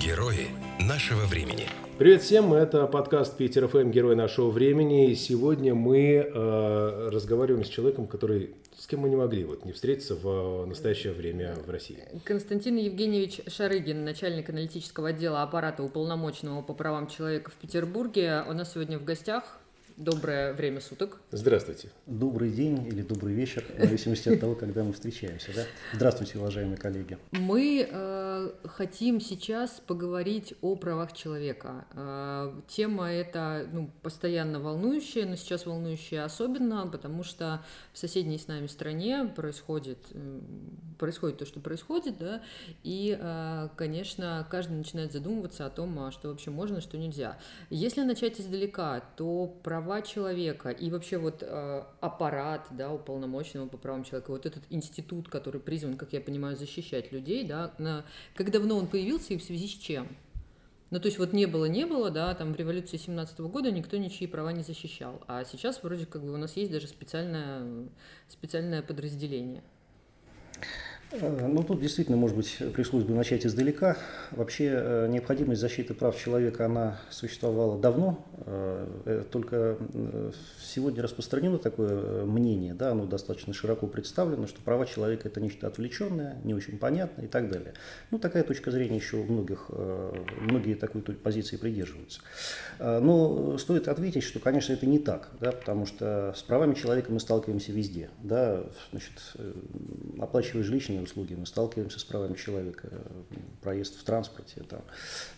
Герои нашего времени. Привет всем, это подкаст Питер ФМ «Герой нашего времени». И сегодня мы э, разговариваем с человеком, который с кем мы не могли вот, не встретиться в настоящее время в России. Константин Евгеньевич Шарыгин, начальник аналитического отдела аппарата уполномоченного по правам человека в Петербурге. У нас сегодня в гостях Доброе время суток. Здравствуйте. Добрый день или добрый вечер, в зависимости от того, когда мы встречаемся. Да? Здравствуйте, уважаемые коллеги. Мы э, хотим сейчас поговорить о правах человека. Э, тема эта ну, постоянно волнующая, но сейчас волнующая особенно, потому что в соседней с нами стране происходит, э, происходит то, что происходит, да, и, э, конечно, каждый начинает задумываться о том, а что вообще можно, что нельзя. Если начать издалека, то права права человека и вообще вот э, аппарат, да, уполномоченного по правам человека, вот этот институт, который призван, как я понимаю, защищать людей, да, на, как давно он появился и в связи с чем? Ну, то есть вот не было, не было, да, там в революции 17 -го года никто ничьи права не защищал, а сейчас вроде как бы у нас есть даже специальное, специальное подразделение. Э, ну, тут действительно, может быть, пришлось бы начать издалека. Вообще, э, необходимость защиты прав человека, она существовала давно, э, только сегодня распространено такое мнение, да, оно достаточно широко представлено, что права человека – это нечто отвлеченное, не очень понятное и так далее. Ну, такая точка зрения еще у многих, многие такой позиции придерживаются. Но стоит ответить, что, конечно, это не так, да, потому что с правами человека мы сталкиваемся везде. Да, значит, оплачивая жилищные коммунальные услуги, мы сталкиваемся с правами человека, проезд в транспорте, там,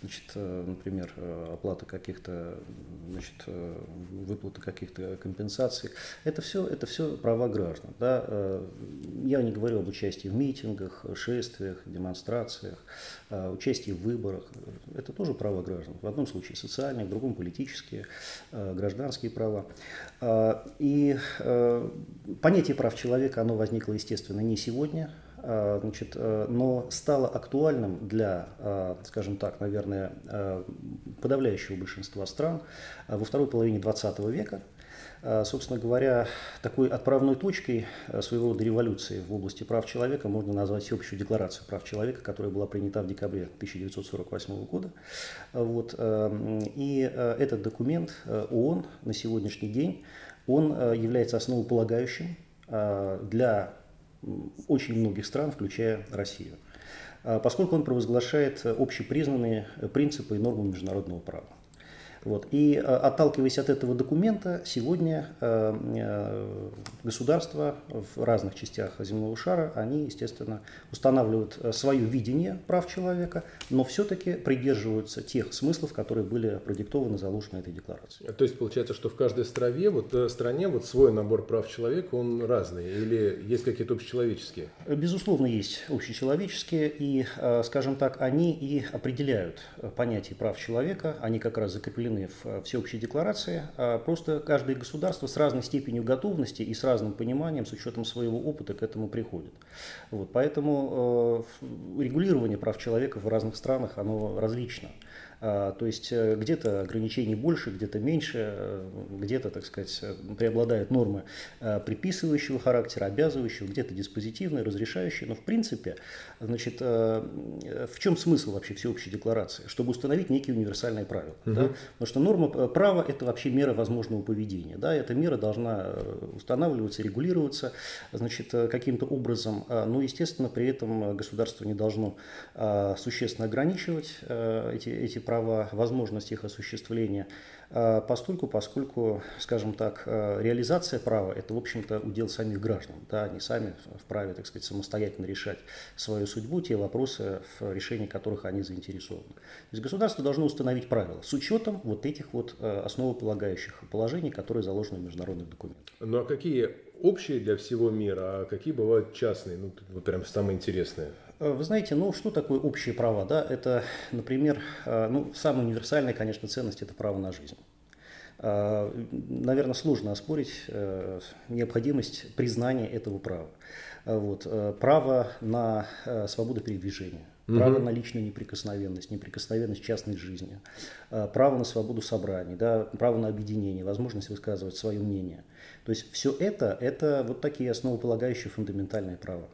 значит, э, например, э, оплата каких-то, значит, э, выплата каких-то компенсаций. Это все, это все права граждан. Да? Я не говорю об участии в митингах, шествиях, демонстрациях, участии в выборах. Это тоже права граждан. В одном случае социальные, в другом политические, гражданские права. И понятие прав человека, оно возникло, естественно, не сегодня, значит, э, но стало актуальным для, э, скажем так, наверное, подавляющего большинства стран во второй половине 20 века. Собственно говоря, такой отправной точкой своего рода революции в области прав человека можно назвать всеобщую декларацию прав человека, которая была принята в декабре 1948 года. Вот. И этот документ ООН на сегодняшний день, он является основополагающим для очень многих стран, включая Россию, а, поскольку он провозглашает общепризнанные принципы и нормы международного права. Вот. И э, отталкиваясь от этого документа, сегодня э, э, государства в разных частях земного шара, они, естественно, устанавливают свое видение прав человека, но все-таки придерживаются тех смыслов, которые были продиктованы, заложены этой декларацией. То есть получается, что в каждой стране, вот, стране вот свой набор прав человека, он разный, или есть какие-то общечеловеческие? Безусловно, есть общечеловеческие, и, скажем так, они и определяют понятие прав человека, они как раз закреплены закреплены в э, всеобщей декларации, а просто каждое государство с разной степенью готовности и с разным пониманием, с учетом своего опыта к этому приходит. Вот, поэтому э, регулирование прав человека в разных странах, оно различно. А, то есть э, где-то ограничений больше, где-то меньше, э, где-то, так сказать, преобладают нормы э, приписывающего характера, обязывающего, где-то диспозитивные, разрешающие. Но в принципе, значит, в чем смысл вообще всеобщей декларации? Чтобы установить некие универсальные правила. Угу. Да? Потому что норма права – это вообще мера возможного поведения. Да? Эта мера должна устанавливаться, регулироваться значит, каким-то образом. А, но, естественно, при этом государство не должно а, существенно ограничивать эти, эти права права, возможность их осуществления, а, постольку, поскольку, скажем так, а, реализация права – это, в общем-то, удел самих граждан. Да, они сами вправе, так сказать, самостоятельно решать свою судьбу, те вопросы, в решении которых они заинтересованы. То есть государство должно установить правила с учетом вот этих вот а, основополагающих положений, которые заложены в международных документах. Ну а какие общие для всего мира, а какие бывают частные, ну, вот прям самые интересные? Э, вы знаете, ну что такое общие права? Да? Это, например, э, ну, самая универсальная, конечно, ценность – это право на жизнь. Э, Наверное, сложно оспорить необходимость признания этого права. Вот. Право на свободу передвижения, угу. право на личную неприкосновенность, неприкосновенность частной жизни, право на свободу собраний, да, право на объединение, возможность высказывать свое мнение. То есть все это – это вот такие основополагающие фундаментальные права.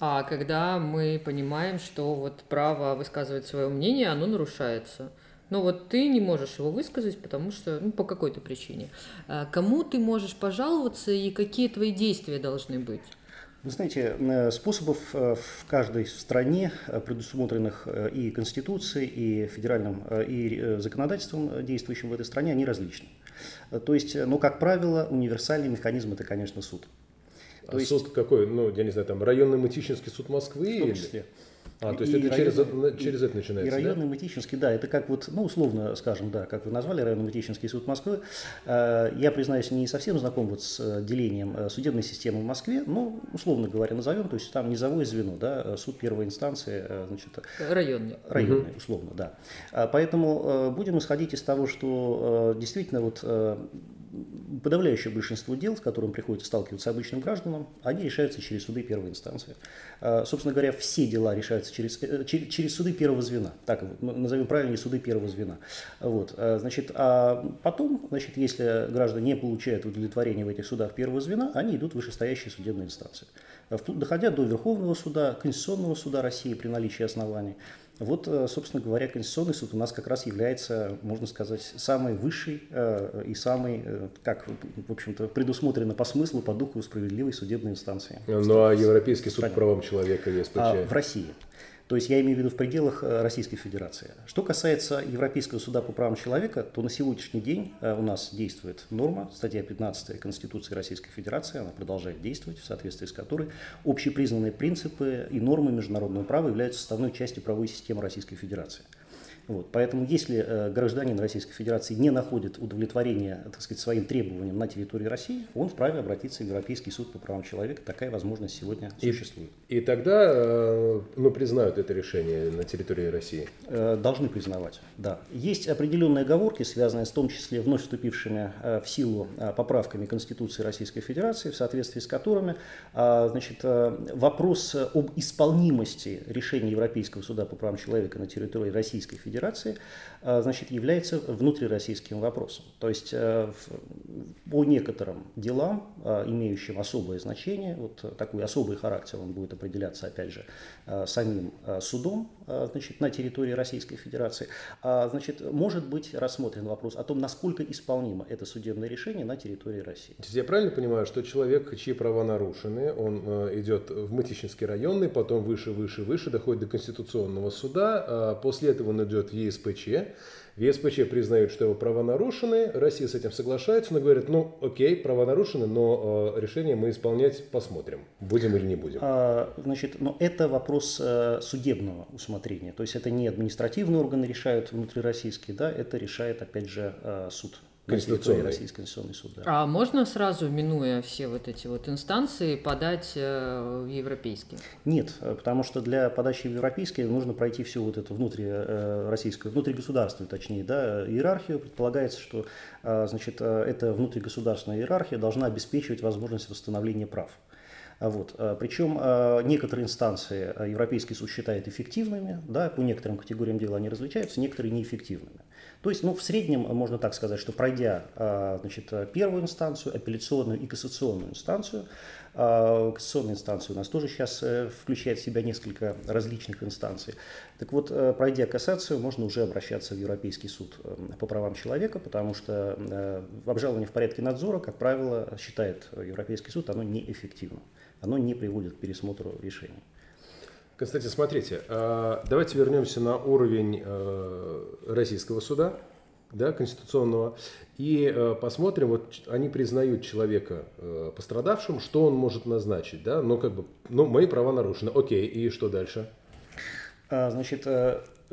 А когда мы понимаем, что вот право высказывать свое мнение, оно нарушается. Но вот ты не можешь его высказать, потому что, ну, по какой-то причине. А кому ты можешь пожаловаться и какие твои действия должны быть? Вы знаете, э, способов э, в каждой стране, э, предусмотренных и Конституцией, и федеральным, и законодательством, действующим в этой стране, они различны. То есть, ну, как правило, универсальный механизм – это, конечно, суд. То а есть... суд какой? Ну, я не знаю, там районный Мытищинский суд Москвы? В том числе. Или... А, то есть и это через, через это начинается, И районный да? Мытищинский, да, это как вот, ну, условно скажем, да, как вы назвали, районный Мытищинский суд Москвы. Э, я, признаюсь, не совсем знаком вот с э, делением э, судебной системы в Москве, но, условно говоря, назовем, то есть там низовое звено, да, суд первой инстанции, значит... Районный. Районный, угу. условно, да. Поэтому будем исходить из того, что действительно вот подавляющее большинство дел, с которым приходится сталкиваться обычным гражданам, они решаются через суды первой инстанции. Собственно говоря, все дела решаются через, э, через, через суды первого звена, так назовем правильнее суды первого звена. Вот, э, значит, а потом, значит, если граждане не получают удовлетворения в этих судах первого звена, они идут в вышестоящие судебные инстанции, доходя до Верховного суда, Конституционного суда России при наличии оснований. Вот, э, собственно говоря, Конституционный суд у нас как раз является, можно сказать, самой высшей и самой, как, в общем-то, предусмотрено по смыслу, по духу справедливой судебной инстанции. Ну а Европейский суд по правам человека, ЕСПЧ? А, в России. То есть я имею в виду в пределах э, Российской Федерации. Что касается Европейского суда по правам человека, то на сегодняшний день э, у нас действует норма, статья 15 Конституции Российской Федерации, она продолжает действовать, в соответствии с которой общепризнанные принципы и нормы международного права являются составной частью правовой системы Российской Федерации. Вот. Поэтому если э, гражданин Российской Федерации не находит удовлетворения так сказать, своим требованиям на территории России, он вправе обратиться в Европейский суд по правам человека. Такая возможность сегодня и, существует. И тогда э, ну, признают это решение на территории России? Э, должны признавать, да. Есть определенные оговорки, связанные с том числе вновь вступившими в силу поправками Конституции Российской Федерации, в соответствии с которыми значит, вопрос об исполнимости решения Европейского суда по правам человека на территории Российской Федерации Федерации, а, значит, является внутрироссийским вопросом. То есть э, по некоторым делам, а, имеющим особое значение, вот такой особый характер, он будет определяться, опять же, а, самим судом значит, на территории Российской Федерации, значит, может быть рассмотрен вопрос о том, насколько исполнимо это судебное решение на территории России. Я правильно понимаю, что человек, чьи права нарушены, он э, идет в Мытищинский районный, потом выше, выше, выше, доходит до Конституционного суда, после этого он идет в ЕСПЧ, ЕСПЧ признают, что его права нарушены, Россия с этим соглашается, но говорит, ну окей, права нарушены, но э, решение мы исполнять посмотрим, будем или не будем. А, значит, но это вопрос э, судебного усмотрения, то есть это не административные органы решают внутрироссийские, да, это решает опять же э, суд. Конституционный. Российский конституционный суд. Да. А можно сразу, минуя все вот эти вот инстанции, подать э, в европейский? Нет, э, потому что для подачи в европейский нужно пройти всю вот эту внутри э, российскую, внутригосударственную, точнее, да, иерархию. Предполагается, что значит, эта внутригосударственная иерархия должна обеспечивать возможность восстановления прав. Вот. Причем некоторые инстанции Европейский суд считает эффективными, да, по некоторым категориям дела они различаются, некоторые неэффективными. То есть, ну, в среднем можно так сказать, что пройдя а, значит, первую инстанцию, апелляционную и кассационную инстанцию, а, кассационная инстанция у нас тоже сейчас э, включает в себя несколько различных инстанций. Так вот, э, пройдя кассацию, можно уже обращаться в Европейский суд э, по правам человека, потому что обжалование в порядке надзора, как правило, считает Европейский суд, оно неэффективно. Оно не приводит к пересмотру решений. Кстати, смотрите, а, давайте вернемся на уровень э, российского суда, да, конституционного, и э, посмотрим, вот они признают человека э, пострадавшим, что он может назначить, да, ну как бы, ну мои права нарушены, окей, и что дальше? А, значит,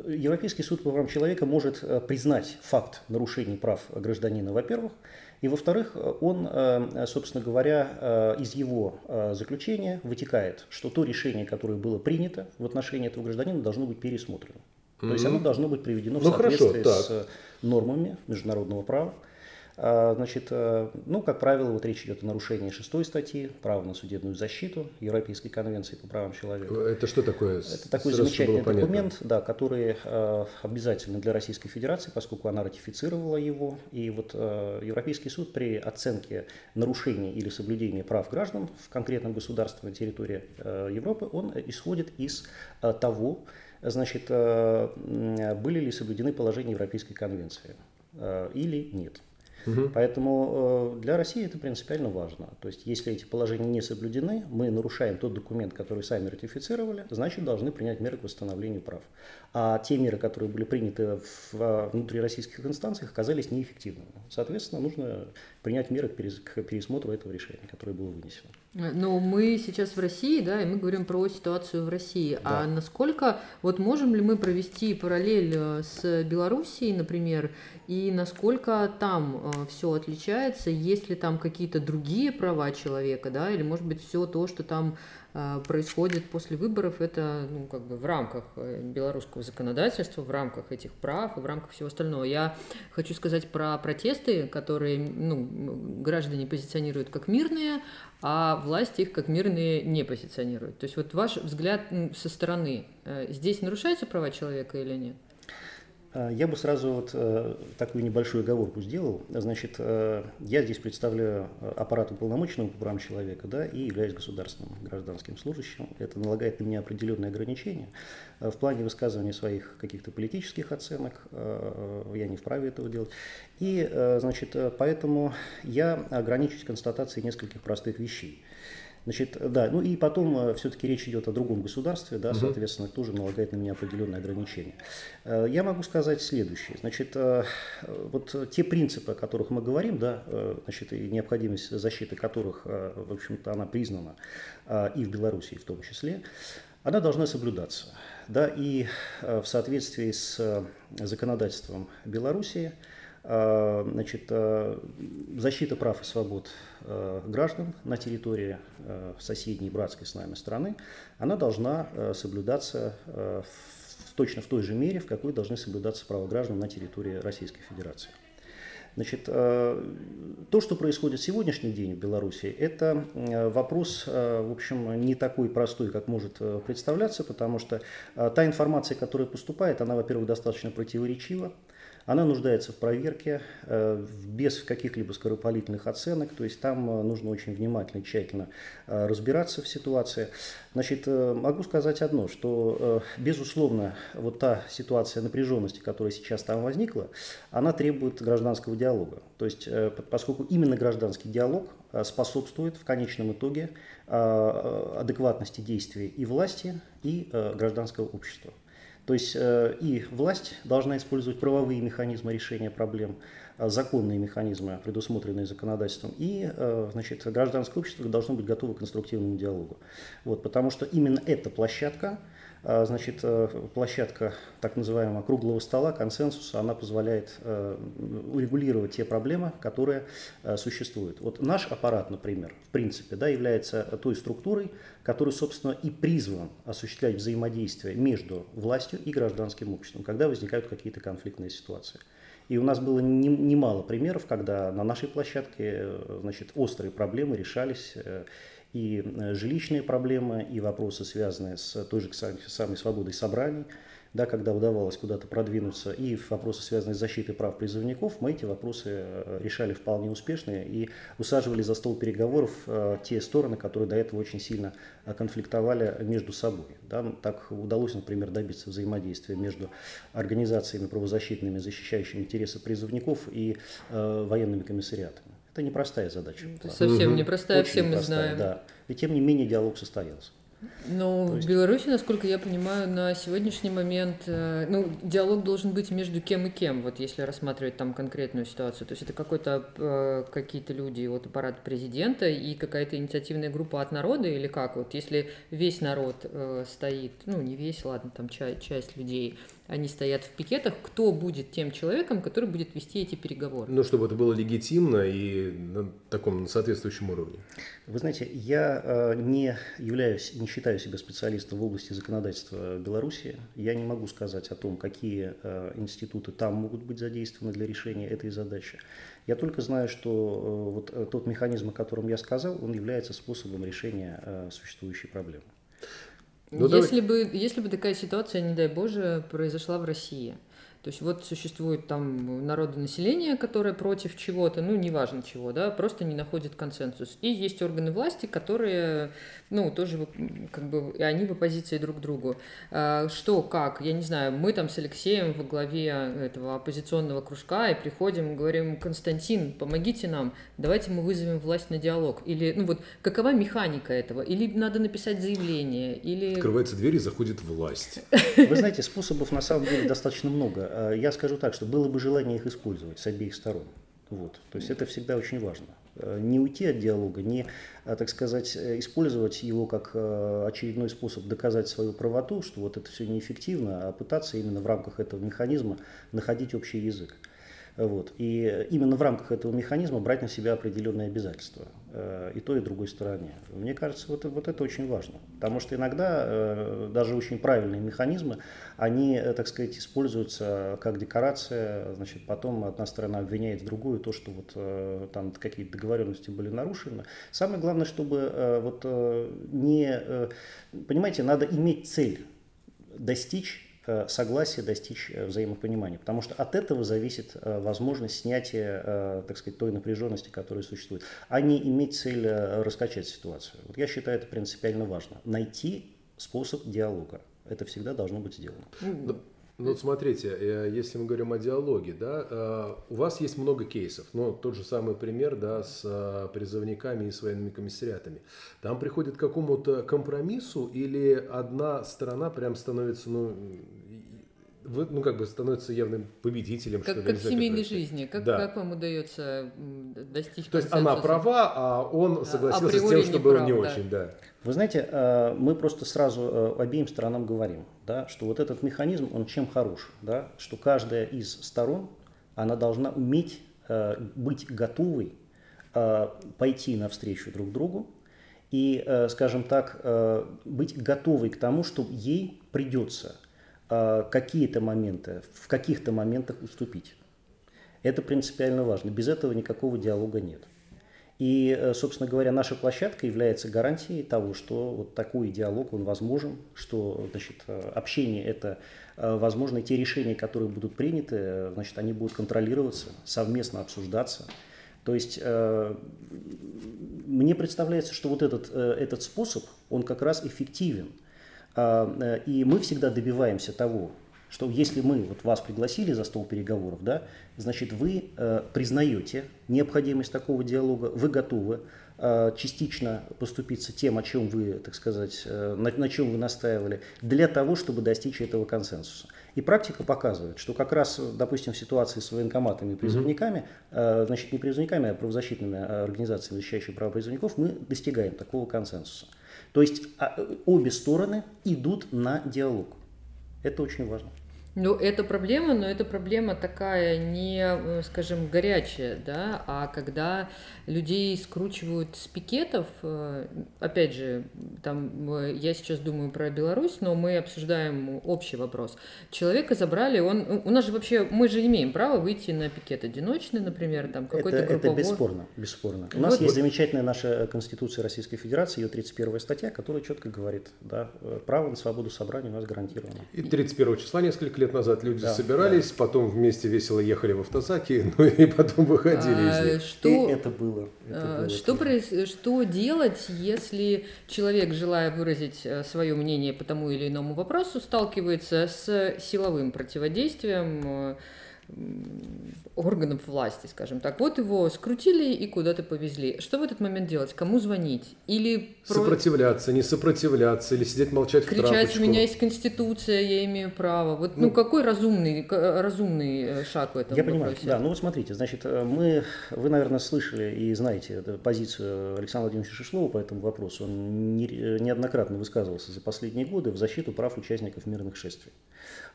Европейский суд по правам человека может признать факт нарушений прав гражданина, во-первых, и во-вторых, он, э, собственно говоря, э, из его э, заключения вытекает, что то решение, которое было принято в отношении этого гражданина, должно быть пересмотрено. То есть оно должно быть приведено в ну, соответствии хорошо, с нормами международного права. А, значит, э, ну, как правило, вот речь идет о нарушении шестой статьи «Право на судебную защиту» Европейской конвенции по правам человека. Это что такое? Это такой Сразу замечательный документ, да, который э, обязательный для Российской Федерации, поскольку она ратифицировала его. И вот э, Европейский суд при оценке нарушений или соблюдения прав граждан в конкретном государстве на территории Европы, он исходит из того, значит, были ли соблюдены положения Европейской конвенции или нет. Угу. Поэтому э, для России это принципиально важно. То есть, если эти положения не соблюдены, мы нарушаем тот документ, который сами ратифицировали, значит, должны принять меры к восстановлению прав. А те меры, которые были приняты в внутрироссийских инстанциях, оказались неэффективными. Соответственно, нужно принять меры к пересмотру этого решения, которое было вынесено. Но мы сейчас в России, да, и мы говорим про ситуацию в России. Да. А насколько, вот можем ли мы провести параллель э, с Белоруссией, например, и насколько там э, все отличается, есть ли там какие-то другие права человека, да, или может быть все то, что там происходит после выборов, это ну, как бы в рамках э, белорусского законодательства, в рамках этих прав и в рамках всего остального. Я хочу сказать про протесты, которые ну, граждане позиционируют как мирные, а власти их как мирные не позиционируют. То есть вот ваш взгляд со стороны, здесь нарушаются права человека или нет? Э, я бы сразу вот э, такую небольшую оговорку сделал. Значит, э, я здесь представляю аппарат уполномоченного по правам человека да, и являюсь государственным гражданским служащим. Это налагает на меня определенные ограничения. В плане высказывания своих каких-то политических оценок я не вправе этого делать. И, значит, поэтому я ограничусь констатацией нескольких простых вещей. Значит, да, ну и потом э, все-таки речь идет о другом государстве, да, соответственно, тоже налагает на меня определенные ограничения. Э, я могу сказать следующее. Значит, э, вот те принципы, о которых мы говорим, да, значит, и необходимость защиты которых, в общем-то, она признана и в Беларуси в том числе, она должна соблюдаться. Да, и в соответствии с законодательством Белоруссии, значит, защита прав и свобод Э, граждан на территории э, соседней братской с нами страны, она должна э, соблюдаться точно в той же мере, в какой должны соблюдаться права граждан на территории Российской Федерации. Значит, то, что происходит в сегодняшний день в Беларуси, это вопрос, в общем, не такой простой, как может представляться, потому что та информация, которая поступает, она, во-первых, достаточно противоречива, она нуждается в проверке э, без каких-либо скоропалительных оценок, то есть там э, нужно очень внимательно, тщательно э, разбираться в ситуации. Значит, могу сказать одно, что, безусловно, вот та ситуация напряженности, которая сейчас там возникла, она требует гражданского диалога. То есть, поскольку именно гражданский диалог способствует в конечном итоге адекватности действий и власти, и гражданского общества. То есть э, и власть должна использовать правовые механизмы решения проблем, э, законные механизмы, предусмотренные законодательством, и э, значит, гражданское общество должно быть готово к конструктивному диалогу. Вот, потому что именно эта площадка, а, значит, э, площадка так называемого круглого стола, консенсуса, она позволяет э, урегулировать те проблемы, которые э, существуют. Вот наш аппарат, например, в принципе, да, является той структурой, который, собственно, и призван осуществлять взаимодействие между властью и гражданским обществом, когда возникают какие-то конфликтные ситуации. И у нас было немало примеров, когда на нашей площадке значит, острые проблемы решались и э, жилищные проблемы, и вопросы, связанные с той же самой свободой собраний, да, когда удавалось куда-то продвинуться, и вопросы, связанные с защитой прав призывников, мы эти вопросы э, решали вполне успешно и усаживали за стол переговоров э, те стороны, которые до этого очень сильно конфликтовали между собой. Да. Ну, так удалось, например, добиться взаимодействия между организациями правозащитными, защищающими интересы призывников и военными комиссариатами. Это непростая задача. Это совсем угу. непростая, Очень все мы непростая, знаем. Да. И тем не менее диалог состоялся. Ну, есть... в Беларуси, насколько я понимаю, на сегодняшний момент, э, ну, диалог должен быть между кем и кем, вот если рассматривать там конкретную ситуацию. То есть это какой-то, э, какие-то люди от аппарата президента и какая-то инициативная группа от народа или как? Вот если весь народ э, стоит, ну, не весь, ладно, там часть, часть людей они стоят в пикетах, кто будет тем человеком, который будет вести эти переговоры. Ну, чтобы это было легитимно и на таком соответствующем уровне. Вы знаете, я э, не являюсь, не считаю себя специалистом в области законодательства Беларуси. Я не могу сказать о том, какие э, институты там могут быть задействованы для решения этой задачи. Я только знаю, что э, вот тот механизм, о котором я сказал, он является способом решения существующей проблемы. Ну, если, давай... бы, если бы такая ситуация, не дай Боже, произошла в России – то есть вот существует там народонаселение, которое против чего-то, ну, неважно чего, да, просто не находит консенсус. И есть органы власти, которые, ну, тоже как бы, и они в оппозиции друг к другу. А, что, как, я не знаю, мы там с Алексеем во главе этого оппозиционного кружка и приходим, говорим, Константин, помогите нам, давайте мы вызовем власть на диалог. Или, ну вот, какова механика этого? Или надо написать заявление, или... Открывается дверь и заходит власть. Вы знаете, способов на самом деле достаточно много. Э, я скажу так, что было бы желание их использовать с обеих сторон. Вот. То есть это всегда очень важно. Э, не уйти от диалога, не, э, так сказать, использовать его как очередной способ доказать свою правоту, что вот это все неэффективно, а пытаться именно в рамках этого механизма находить общий язык. Вот. И именно в рамках этого механизма брать на себя определенные обязательства э, и той, и другой стороне. Мне кажется, вот, вот это очень важно. Потому что иногда э, даже очень правильные механизмы, они, э, так сказать, используются как декорация, значит, потом одна сторона обвиняет другую, то, что вот там какие-то договоренности были нарушены. Самое главное, чтобы вот не... Понимаете, надо иметь цель достичь Э, согласия достичь э, взаимопонимания. Потому что от этого зависит э, возможность снятия, так сказать, той напряженности, которая существует, а не иметь цель раскачать ситуацию. Вот я считаю это принципиально важно. Найти способ диалога. Это всегда должно быть сделано. Ну, вот смотрите, э, если мы говорим о диалоге, да, э, у вас есть много кейсов, но тот же самый пример, да, с э, призывниками и с военными комиссариатами. Там приходит к какому-то компромиссу или одна сторона прям становится, ну, вы, ну, как бы становится явным победителем. Как, что как в семейной жизни. Как, да. как вам удается достичь То есть она права, а он согласился с тем, что прав, не очень, да. Вы знаете, э, мы просто сразу э, обеим сторонам говорим, да, что вот этот механизм, он чем хорош, да, что каждая из сторон, она должна уметь э, быть готовой пойти навстречу друг другу и, скажем так, быть готовой к тому, что ей придется какие-то моменты, в каких-то моментах уступить. Это принципиально важно. Без этого никакого диалога нет. И, э, собственно говоря, наша площадка является гарантией того, что вот такой диалог, он возможен, что значит, э, общение – это э, возможно, те решения, которые будут приняты, значит, они будут контролироваться, совместно обсуждаться. То есть мне представляется, что вот этот, этот способ, он как раз эффективен. А, и мы всегда добиваемся того, что если мы вот вас пригласили за стол переговоров, да, значит, вы э, признаете необходимость такого диалога, вы готовы э, частично поступиться тем, о чем вы, так сказать, э, на, на чем вы настаивали, для того, чтобы достичь этого консенсуса. И практика показывает, что как раз, допустим, в ситуации с военкоматами и призывниками, э, значит, не призывниками, а правозащитными э, организациями, защищающими права призывников, мы достигаем такого консенсуса. То есть а, обе стороны идут на диалог. Это очень важно. Ну, это проблема, но это проблема такая не, э, скажем, горячая, да, а когда людей скручивают с пикетов, э, опять же, там, я сейчас думаю про Беларусь, но мы обсуждаем общий вопрос. Человека забрали, он, у нас же вообще, мы же имеем право выйти на пикет одиночный, например, там, какой-то это, групповой. Это бесспорно, бесспорно. У вот. нас есть замечательная наша Конституция Российской Федерации, ее 31 статья, которая четко говорит, да, э, право на свободу собрания у нас гарантировано. И 31 числа несколько лет лет назад люди да, собирались, да. потом вместе весело ехали в автозаке, ну и потом выходили а, из них. Что, и это было. Это а, было что, проис, что делать, если человек, желая выразить э, свое мнение по тому или иному вопросу, сталкивается с силовым противодействием? Органов власти, скажем так. Вот его скрутили и куда-то повезли. Что в этот момент делать? Кому звонить? Или сопротивляться, не сопротивляться, или сидеть молчать кричать, в трапочку? у меня есть конституция, я имею право. Вот, ну, ну какой разумный, разумный э, шаг в этом Я вопросе? понимаю, да. Ну вот смотрите, значит, э, мы, вы, наверное, слышали и знаете позицию Александра Владимировича Шишлова по этому вопросу. Он неоднократно высказывался за последние годы в защиту прав участников мирных шествий.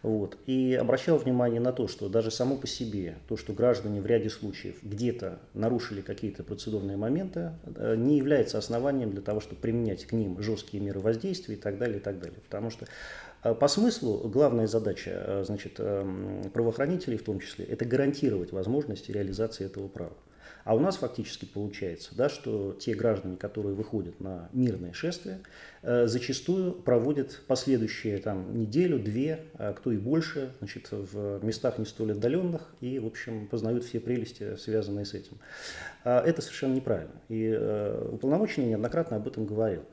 Вот. И обращал внимание на то, что даже само по себе, то, что граждане в ряде случаев где-то нарушили какие-то процедурные моменты, э, не является основанием для того, чтобы применять к ним жесткие меры воздействия и так далее, и так далее. Потому что э, по смыслу главная задача э, значит, правоохранителей в том числе – это гарантировать возможности реализации этого права. А у нас фактически получается, да, что те граждане, которые выходят на мирное шествие, э, зачастую проводят последующие там, неделю, две, а кто и больше, значит, в местах не столь отдаленных и, в общем, познают все прелести, связанные с этим. А это совершенно неправильно. И э, уполномоченный неоднократно об этом говорил.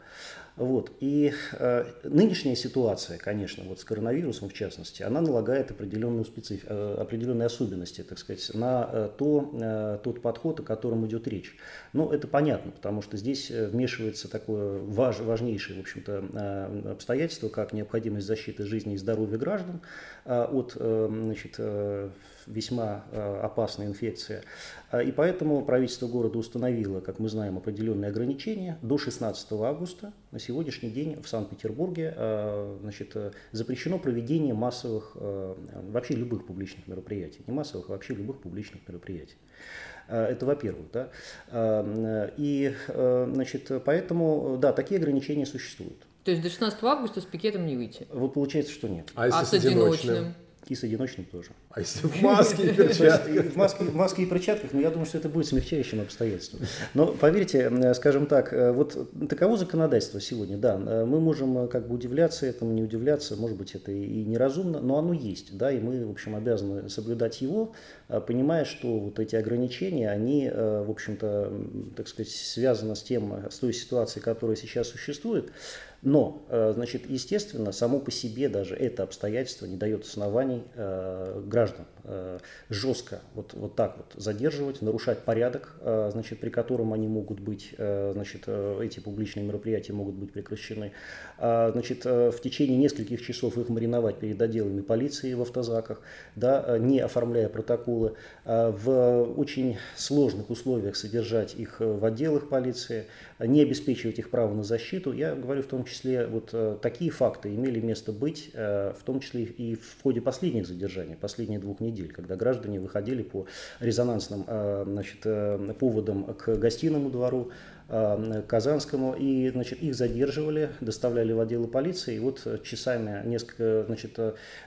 Вот. И э, нынешняя ситуация, конечно, вот с коронавирусом в частности, она налагает определенную специф... э, определенные особенности, так сказать, на э, то, э, тот подход, о котором идет речь. Ну, это понятно, потому что здесь э, вмешивается такое важ... важнейшее, в общем-то, э, обстоятельство, как необходимость защиты жизни и здоровья граждан э, от э, значит, э, весьма э, опасная инфекция. А, и поэтому правительство города установило, как мы знаем, определенные ограничения. До 16 августа на сегодняшний день в Санкт-Петербурге э, значит, э, запрещено проведение массовых, вообще любых публичных мероприятий. Не массовых, а вообще любых публичных мероприятий. Это во-первых. Да? И значит, поэтому, да, такие ограничения существуют. То есть до 16 августа с пикетом не выйти? Вот получается, что нет. А, если а с одиночным? И с одиночным тоже. А если в маске и перчатках? В маске, в маске и перчатках, но я думаю, что это будет смягчающим обстоятельством. Но поверьте, скажем так, вот таково законодательство сегодня, да. Мы можем как бы удивляться этому, не удивляться, может быть, это и неразумно, но оно есть, да, и мы, в общем, обязаны соблюдать его, понимая, что вот эти ограничения, они, в общем-то, так сказать, связаны с тем, с той ситуацией, которая сейчас существует. Но, э, значит, естественно, само по себе даже это обстоятельство не дает оснований э, граждан э, жестко вот, вот так вот задерживать, нарушать порядок, значит, при котором они могут быть, значит, эти публичные мероприятия могут быть прекращены. Значит, в течение нескольких часов их мариновать перед отделами полиции в автозаках, да, не оформляя протоколы, в очень сложных условиях содержать их в отделах полиции, не обеспечивать их право на защиту. Я говорю в том числе, вот э, такие факты имели место быть, э, в том числе и в ходе последних задержаний, последних двух недель, когда граждане выходили по резонансным э, значит, поводам к гостиному двору, Казанскому, и значит, их задерживали, доставляли в отделы полиции, и вот часами несколько, значит,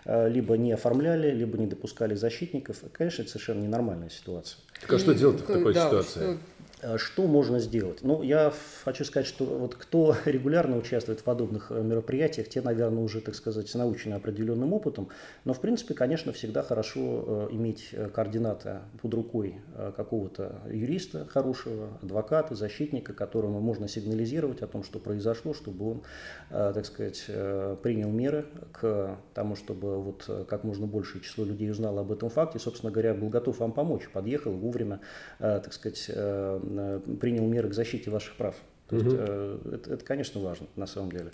либо не оформляли, либо не допускали защитников. Конечно, это совершенно ненормальная ситуация. Так а что делать в такой да, ситуации? Что Э, что можно сделать? Ну, я хочу сказать, что вот кто регулярно участвует в подобных э, мероприятиях, те, наверное, уже, так сказать, научены определенным опытом. Но, в принципе, конечно, всегда хорошо э, иметь координаты под рукой какого-то юриста хорошего, адвоката, защитника, которому можно сигнализировать о том, что произошло, чтобы он, так сказать, принял меры к тому, чтобы вот как можно большее число людей узнало об этом факте. Собственно говоря, был готов вам помочь, подъехал вовремя, так сказать, принял меры к защите ваших прав. То есть, э, это, это, конечно, важно на самом деле.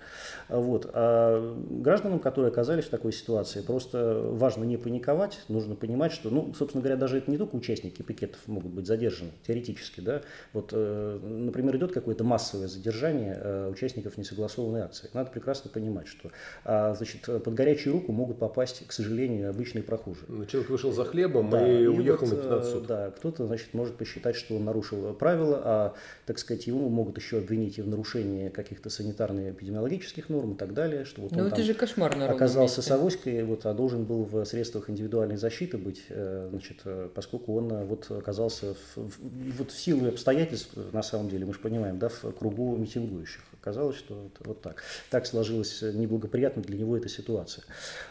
Вот. А гражданам, которые оказались в такой ситуации, просто важно не паниковать, нужно понимать, что, ну, собственно говоря, даже это не только участники пикетов могут быть задержаны, теоретически, да. Вот, э, например, идет какое-то массовое задержание э, участников несогласованной акции. Надо прекрасно понимать, что, а, значит, под горячую руку могут попасть, к сожалению, обычные прохожие. Ну, человек вышел за хлебом да, и, и уехал вот, на 15 суток. Да, кто-то, значит, может посчитать, что он нарушил правила, а, так сказать, ему могут еще обвинить в нарушении каких-то санитарно-эпидемиологических норм и так далее, что вот ну, он это же кошмар оказался с авоськой, вот, а должен был в средствах индивидуальной защиты быть, э, значит, э, поскольку он э, вот оказался в, в, вот в силу обстоятельств, на самом деле, мы же понимаем, да, в кругу митингующих оказалось, что это вот так. Так сложилась неблагоприятно для него эта ситуация.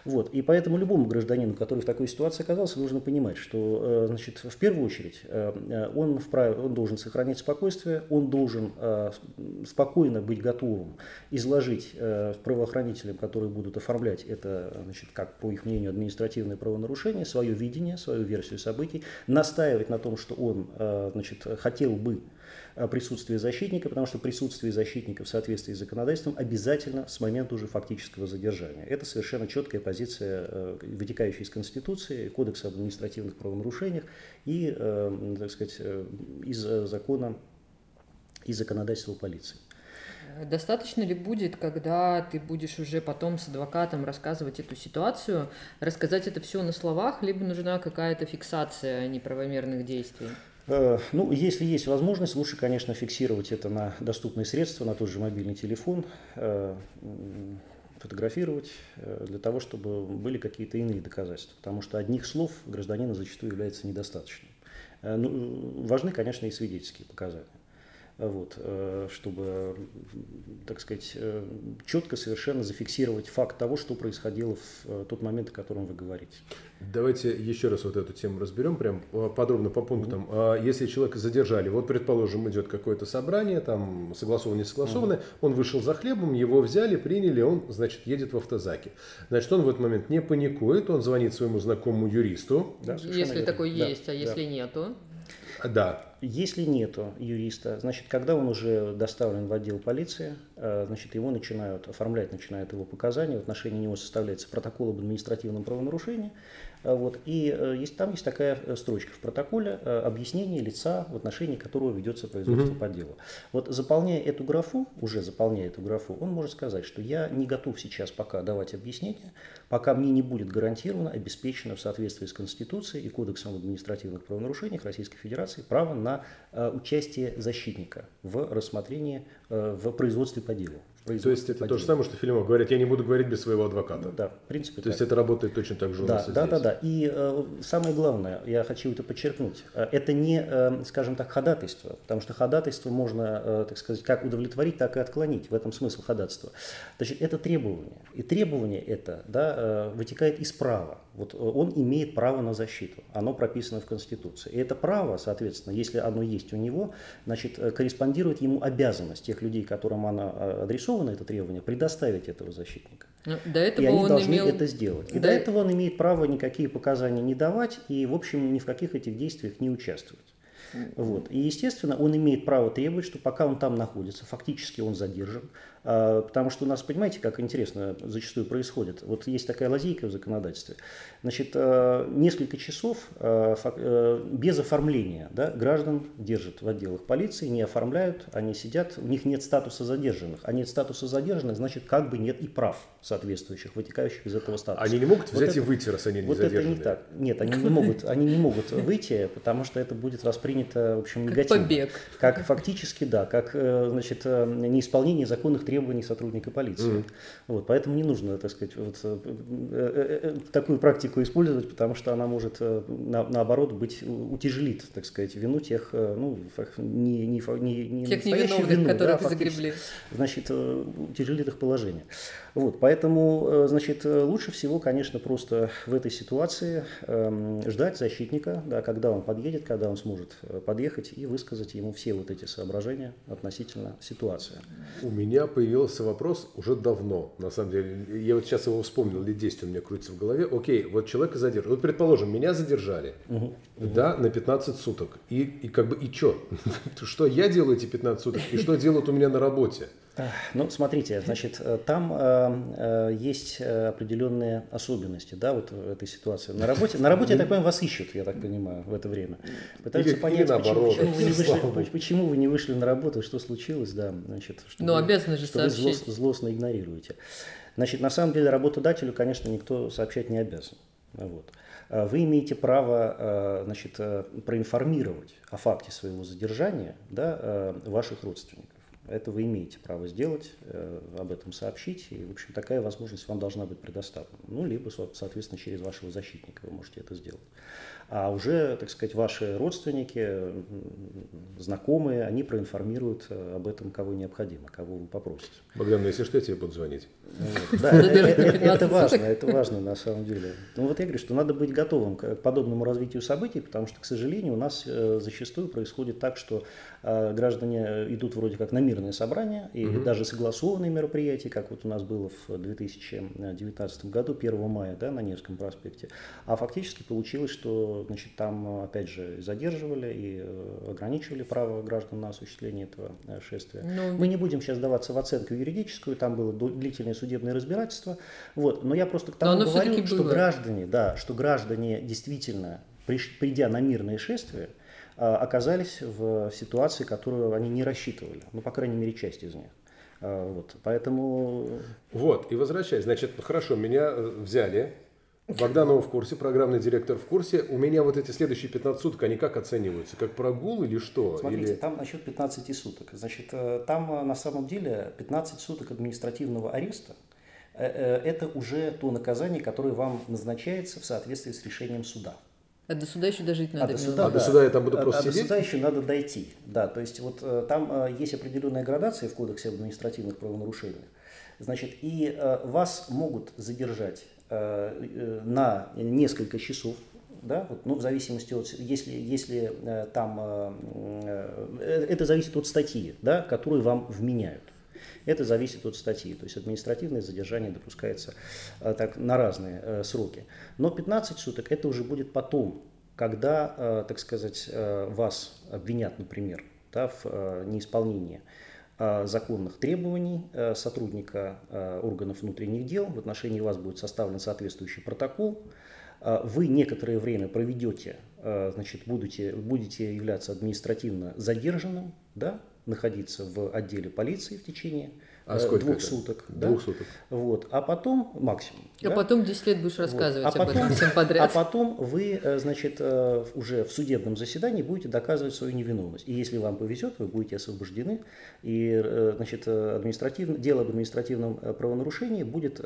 Вот. И поэтому любому гражданину, который в такой ситуации оказался, нужно понимать, что значит, в первую очередь он, вправе, он должен сохранять спокойствие, он должен спокойно быть готовым изложить правоохранителям, которые будут оформлять это, значит, как по их мнению, административное правонарушение, свое видение, свою версию событий, настаивать на том, что он значит, хотел бы Э, присутствие защитника, потому что присутствие защитника в соответствии с законодательством обязательно с момента уже фактического задержания. Это совершенно четкая позиция, э, вытекающая из Конституции, Кодекса об административных правонарушениях и, э, так сказать, из закона и законодательства полиции. Достаточно ли будет, когда ты будешь уже потом с адвокатом рассказывать эту ситуацию, рассказать это все на словах, либо нужна какая-то фиксация неправомерных действий? Э, ну, если есть возможность, лучше, конечно, фиксировать это на доступные средства, на тот же мобильный телефон, э, фотографировать э, для того, чтобы были какие-то иные доказательства. Потому что одних слов гражданина зачастую является недостаточным. Ну, важны, конечно, и свидетельские показания вот, э, чтобы, так сказать, э, четко совершенно зафиксировать факт того, что происходило в э, тот момент, о котором вы говорите. Давайте еще раз вот эту тему разберем, прям подробно по пунктам. Mm-hmm. Если человека задержали, вот, предположим, идет какое-то собрание, там, согласованное, не согласованное, mm-hmm. он вышел за хлебом, его взяли, приняли, он, значит, едет в автозаке. Значит, он в этот момент не паникует, он звонит своему знакомому юристу. Да, если верно. такой да, есть, а если да. нету? Да. Если нету юриста, значит, когда он уже доставлен в отдел полиции, э, значит, его начинают оформлять, начинают его показания, в отношении него составляется протокол об административном правонарушении, вот. И э, есть, там есть такая э, строчка в протоколе э, объяснение лица, в отношении которого ведется производство угу. по делу. Вот заполняя эту графу, уже заполняя эту графу, он может сказать, что я не готов сейчас пока давать объяснение, пока мне не будет гарантировано, обеспечено в соответствии с Конституцией и Кодексом об административных правонарушениях Российской Федерации право на участие защитника в рассмотрении, в производстве по делу. То есть это то же самое, что Филимов говорит, я не буду говорить без своего адвоката. Да, в принципе. То так. есть это работает точно так же у да, нас да. Да, да, да. И э, самое главное, я хочу это подчеркнуть, э, это не, э, скажем так, ходатайство, потому что ходатайство можно, э, так сказать, как удовлетворить, так и отклонить. В этом смысл ходатайства. Значит, это требование. И требование это да, э, вытекает из права. Вот э, он имеет право на защиту. Оно прописано в Конституции. И это право, соответственно, если оно есть у него, значит, э, корреспондирует ему обязанность тех людей, которым оно адресовано, реализовано это требование, предоставить этого защитника. Ну, до этого и они он должны имел... это сделать. И до... до этого он имеет право никакие показания не давать и, в общем, ни в каких этих действиях не участвовать. Вот. И, естественно, он имеет право требовать, что пока он там находится, фактически он задержан, потому что у нас, понимаете, как интересно зачастую происходит. Вот есть такая лазейка в законодательстве. Значит, а, несколько часов а, без оформления да, граждан держат в отделах полиции, не оформляют, они сидят, у них нет статуса задержанных. А нет статуса задержанных, значит, как бы нет и прав соответствующих, вытекающих из этого статуса. Они не могут взять вот и это, выйти, раз они не Вот задержаны. это не так. Нет, они не могут, они не могут выйти, потому что это будет воспринято, в общем, негативно. Как побег. Как фактически, да, как, э, значит, э, неисполнение законных требований требований сотрудника полиции. Mm. Вот, поэтому не нужно, так сказать, вот, э, э, э, такую практику использовать, потому что она может, на, наоборот, быть утяжелит, так сказать, вину тех, ну, не, не, не, не тех невиновных, вину, которых да, загребли. Значит, утяжелит их положение. Вот, поэтому, значит, лучше всего, конечно, просто в этой ситуации э, ждать защитника, да, когда он подъедет, когда он сможет подъехать и высказать ему все вот эти соображения относительно ситуации. У меня по появился вопрос уже давно, на самом деле. Я вот сейчас его вспомнил, лет 10 у меня крутится в голове. Окей, вот человека задержали. Вот, предположим, меня задержали, угу. Да, на 15 суток. И, и как бы, и что? Что я делаю эти 15 суток? И что делают у меня на работе? Ну, смотрите, значит, э, там э, э, есть определенные особенности, да, вот в этой ситуации. На работе, на работе, я так понимаю, вас ищут, я так понимаю, в это время. Пытаются или, понять, или почему, почему, вы не вышли, почему вы не вышли на работу, что случилось, да, значит, что, Но ну, вы, обязаны же что вы зло, злостно игнорируете. Значит, на самом деле работодателю, конечно, никто сообщать не обязан. Вот. А вы имеете право значит, проинформировать о факте своего задержания да, ваших родственников. Это вы имеете право сделать, э, об этом сообщить, и, в общем, такая возможность вам должна быть предоставлена. Ну, либо, соответственно, через вашего защитника вы можете это сделать. А уже, так сказать, ваши родственники, знакомые, они проинформируют э, об этом, кого необходимо, кого вы попросите. Богдан, ну, если что, я тебе буду звонить. Да, это важно, это важно на самом деле. Ну вот я говорю, что надо быть готовым к подобному развитию событий, потому что, к сожалению, у нас э, зачастую происходит так, что э, граждане идут вроде как на мирные собрания и даже согласованные мероприятия, как вот у нас было в 2019 году, 1 мая, да, на Невском проспекте, а фактически получилось, что значит, там опять же задерживали и э, ограничивали право граждан на осуществление этого шествия. Но... Ну, Мы не будем сейчас даваться в оценку юридическую, там было длительное судебное разбирательство. Вот. Но я просто к тому говорю, что было. граждане, да, что граждане действительно, придя на мирное шествие, оказались в ситуации, которую они не рассчитывали. Ну, по крайней мере, часть из них. Вот, поэтому... Вот, и возвращаясь, значит, хорошо, меня э, взяли, Богданова в курсе, программный директор в курсе. У меня вот эти следующие 15 суток, они как оцениваются? Как прогул или что? Смотрите, или... там насчет 15 суток. Значит, э, там э, на самом деле 15 суток административного ареста э, – это уже то наказание, которое вам назначается в соответствии с решением суда. А до суда еще дожить надо. А до суда, а до суда я там буду просто а, сидеть? до суда еще надо дойти. Да, то есть вот там есть определенная градация в Кодексе административных правонарушений. Значит, и вас могут задержать на несколько часов, да, вот, ну, в зависимости от, если, если э, там, э, это зависит от статьи, да, которую вам вменяют. Это зависит от статьи, то есть административное задержание допускается так, на разные сроки. Но 15 суток это уже будет потом, когда, так сказать, вас обвинят, например, да, в неисполнении Э, законных требований э, сотрудника э, органов внутренних дел. В отношении вас будет составлен соответствующий протокол. Вы некоторое время проведете, значит, будете, будете являться административно задержанным, да, находиться в отделе полиции в течение а сколько двух это? суток. Двух да? суток. Вот. А потом максимум. А да? потом 10 лет будешь рассказывать вот. а об потом, этом всем подряд. А потом вы, э, значит, э, уже в судебном заседании будете доказывать свою невиновность. И если вам повезет, вы будете освобождены. И, э, значит, административное, дело об административном правонарушении будет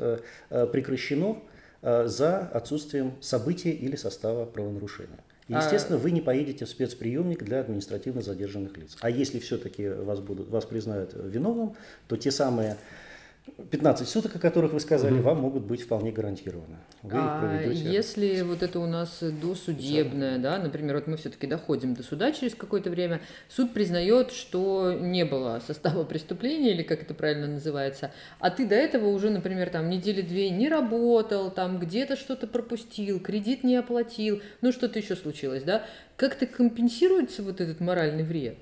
прекращено за отсутствием события или состава правонарушения. И, естественно, вы не поедете в спецприемник для административно задержанных лиц. А если все-таки вас, будут, вас признают виновным, то те самые 15 суток, о которых вы сказали, mm-hmm. вам могут быть вполне гарантированы. Вы а если вот это у нас досудебное, да, например, вот мы все-таки доходим до суда через какое-то время, суд признает, что не было состава преступления, или как это правильно называется, а ты до этого уже, например, там недели две не работал, там где-то что-то пропустил, кредит не оплатил, ну что-то еще случилось, да, как-то компенсируется вот этот моральный вред?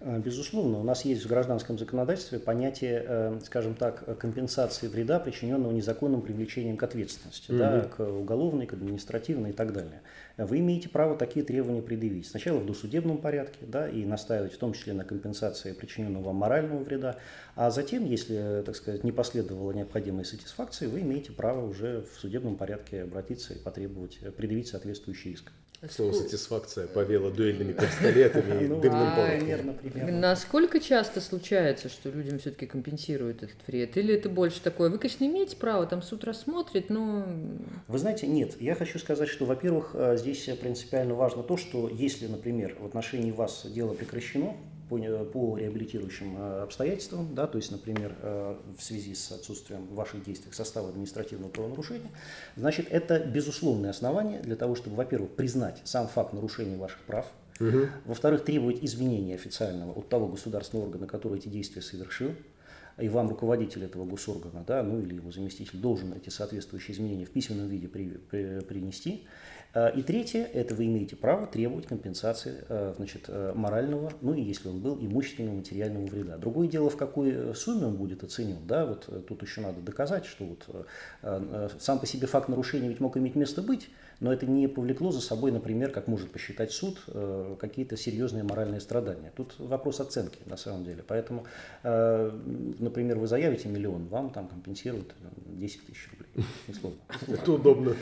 Э, безусловно, у нас есть в гражданском законодательстве понятие, э, скажем так, компенсации вреда, причиненного незаконным привлечением к ответственности, угу. да, к уголовной, к административной и так далее. Вы имеете право такие требования предъявить. Сначала в досудебном порядке, да, и настаивать в том числе на компенсации причиненного вам морального вреда, а затем, если, так сказать, не последовало необходимой сатисфакции, вы имеете право уже в судебном порядке обратиться и потребовать, предъявить соответствующий иск. Слово сатисфакция повела дуэльными пистолетами и ну, дымным порохом. Насколько часто случается, что людям все-таки компенсируют этот вред? Или это больше такое? Вы, конечно, имеете право, там суд рассмотрит, но... Вы знаете, нет. Я хочу сказать, что, во-первых, э, здесь принципиально важно то, что если, например, в отношении вас дело прекращено, по, по реабилитирующим э, обстоятельствам, да, то есть, например, э, в связи с отсутствием ваших действий состава административного правонарушения, значит, это безусловное основание для того, чтобы, во-первых, признать сам факт нарушения ваших прав, угу. во-вторых, требовать извинения официального от того государственного органа, который эти действия совершил, и вам руководитель этого госоргана, да, ну или его заместитель должен эти соответствующие изменения в письменном виде при, при, принести. Э, и третье, это вы имеете право требовать компенсации э, значит, э, морального, ну и если он был, имущественного, материального вреда. Другое дело, в какой сумме он будет оценен. Да, вот тут еще надо доказать, что вот сам по себе факт нарушения ведь мог иметь место быть, но это не повлекло за собой, например, как может посчитать суд, какие-то серьезные моральные страдания. Тут вопрос оценки на самом деле. Поэтому, например, вы заявите миллион, вам там компенсируют 10 тысяч рублей, условно. Это удобно.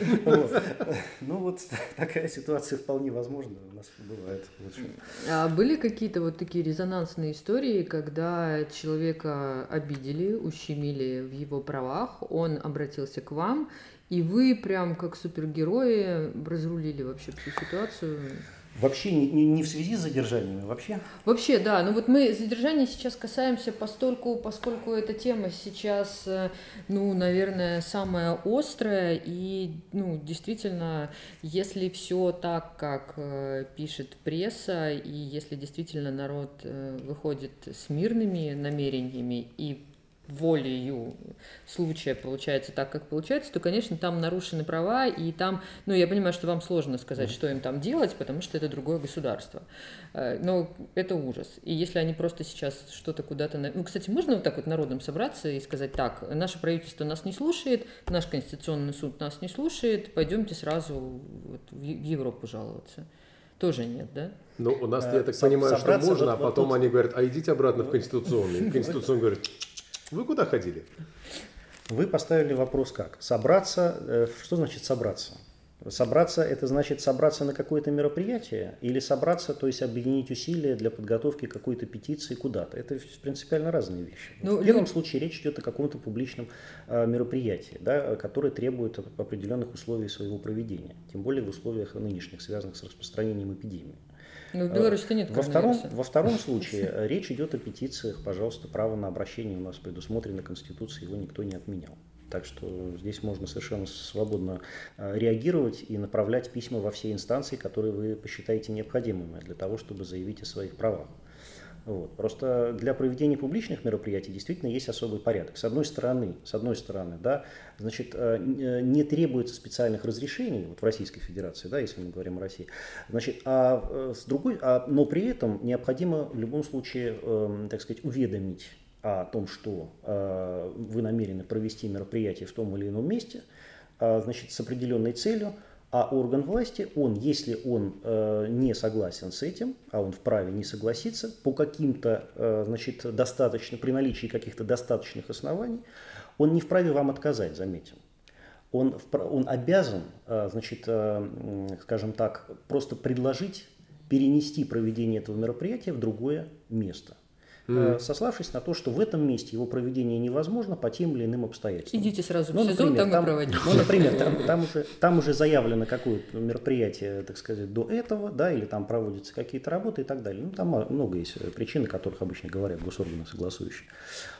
Ну вот вот такая ситуация вполне возможна, у нас бывает. А были какие-то вот такие резонансные истории, когда человека обидели, ущемили в его правах, он обратился к вам, и вы прям как супергерои разрулили вообще всю ситуацию? Вообще не, не, не в связи с задержаниями, вообще? Вообще, да. Ну вот мы задержания сейчас касаемся постольку, поскольку эта тема сейчас, э, ну, наверное, самая острая. И, ну, действительно, если все так, как э, пишет пресса, и если действительно народ э, выходит с мирными намерениями и волею случая получается так, как получается, то, конечно, там нарушены права, и там, ну, я понимаю, что вам сложно сказать, что им там делать, потому что это другое государство. Э, но это ужас. И если они просто сейчас что-то куда-то... Ну, кстати, можно вот так вот народом собраться и сказать, так, наше правительство нас не слушает, наш Конституционный суд нас не слушает, пойдемте сразу вот в Европу жаловаться. Тоже нет, да? Ну, у нас, я так понимаю, что можно, а потом они говорят, а идите обратно в Конституционный. Конституционный говорит, вы куда ходили? Вы поставили вопрос как? Собраться, э, что значит собраться? Собраться – это значит собраться на какое-то мероприятие или собраться, то есть объединить усилия для подготовки какой-то петиции куда-то. Это принципиально разные вещи. Ну, в первом ну... случае речь идет о каком-то публичном э, мероприятии, да, которое требует определенных условий своего проведения, тем более в условиях нынешних, связанных с распространением эпидемии. Ну, в Беларуси нет во втором, во втором случае э, речь идет о петициях. Пожалуйста, право на обращение у нас предусмотрено Конституцией, его никто не отменял. Так что здесь можно совершенно свободно э, реагировать и направлять письма во все инстанции, которые вы посчитаете необходимыми для того, чтобы заявить о своих правах. Вот. Просто для проведения публичных мероприятий действительно есть особый порядок. С одной стороны, с одной стороны, да, значит, э, э, не требуется специальных разрешений вот в Российской Федерации, да, если мы говорим о России, значит, а э, с другой, а, но при этом необходимо в любом случае, э, так сказать, уведомить о том, что э, вы намерены провести мероприятие в том или ином месте, э, значит, с определенной целью, а орган власти, он, если он э, не согласен с этим, а он вправе не согласиться, по каким-то, э, значит, достаточно, при наличии каких-то достаточных оснований, он не вправе вам отказать, заметим. Он, он обязан, э, значит, э, скажем так, просто предложить перенести проведение этого мероприятия в другое место – mm. сославшись на то, что в этом месте его проведение невозможно по тем или иным обстоятельствам. Идите сразу ну, в СИЗО, например, там, и проводите. Ну, например, там, там, уже, там уже заявлено какое-то мероприятие, так сказать, до этого, да, или там проводятся какие-то работы и так далее. Ну, там много есть причин, о которых обычно говорят госорганы согласующие.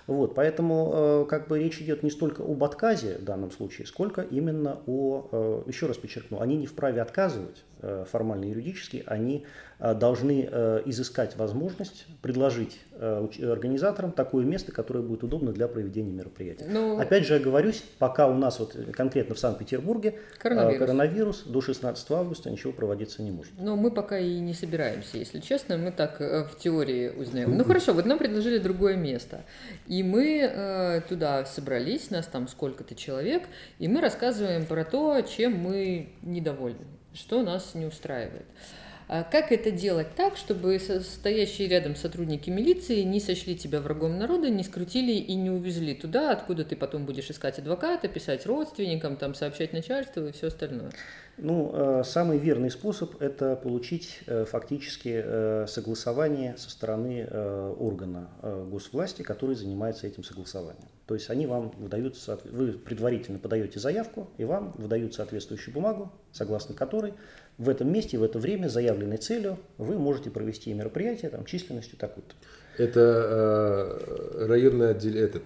Вот, поэтому э, как бы речь идет не столько об отказе в данном случае, сколько именно о, э, еще раз подчеркну, они не вправе отказывать э, формально юридически, они должны изыскать возможность предложить организаторам такое место, которое будет удобно для проведения мероприятия. Ну, Опять же, я говорюсь, пока у нас вот конкретно в Санкт-Петербурге коронавирус. коронавирус до 16 августа ничего проводиться не может. Но мы пока и не собираемся, если честно, мы так в теории узнаем. Ну хорошо, вот нам предложили другое место. И и мы э, туда собрались, нас там сколько-то человек, и мы рассказываем про то, чем мы недовольны, что нас не устраивает. А как это делать так, чтобы стоящие рядом сотрудники милиции не сочли тебя врагом народа, не скрутили и не увезли туда, откуда ты потом будешь искать адвоката, писать родственникам, там, сообщать начальству и все остальное? Ну, э, самый верный способ – это получить э, фактически э, согласование со стороны органа госвласти, который занимается этим согласованием. То есть они вам выдают, вы предварительно подаете заявку, и вам выдают соответствующую бумагу, согласно которой в этом месте, в это время, заявленной целью, вы можете провести мероприятие там, численностью такой-то. Это э, районный отдел, этот,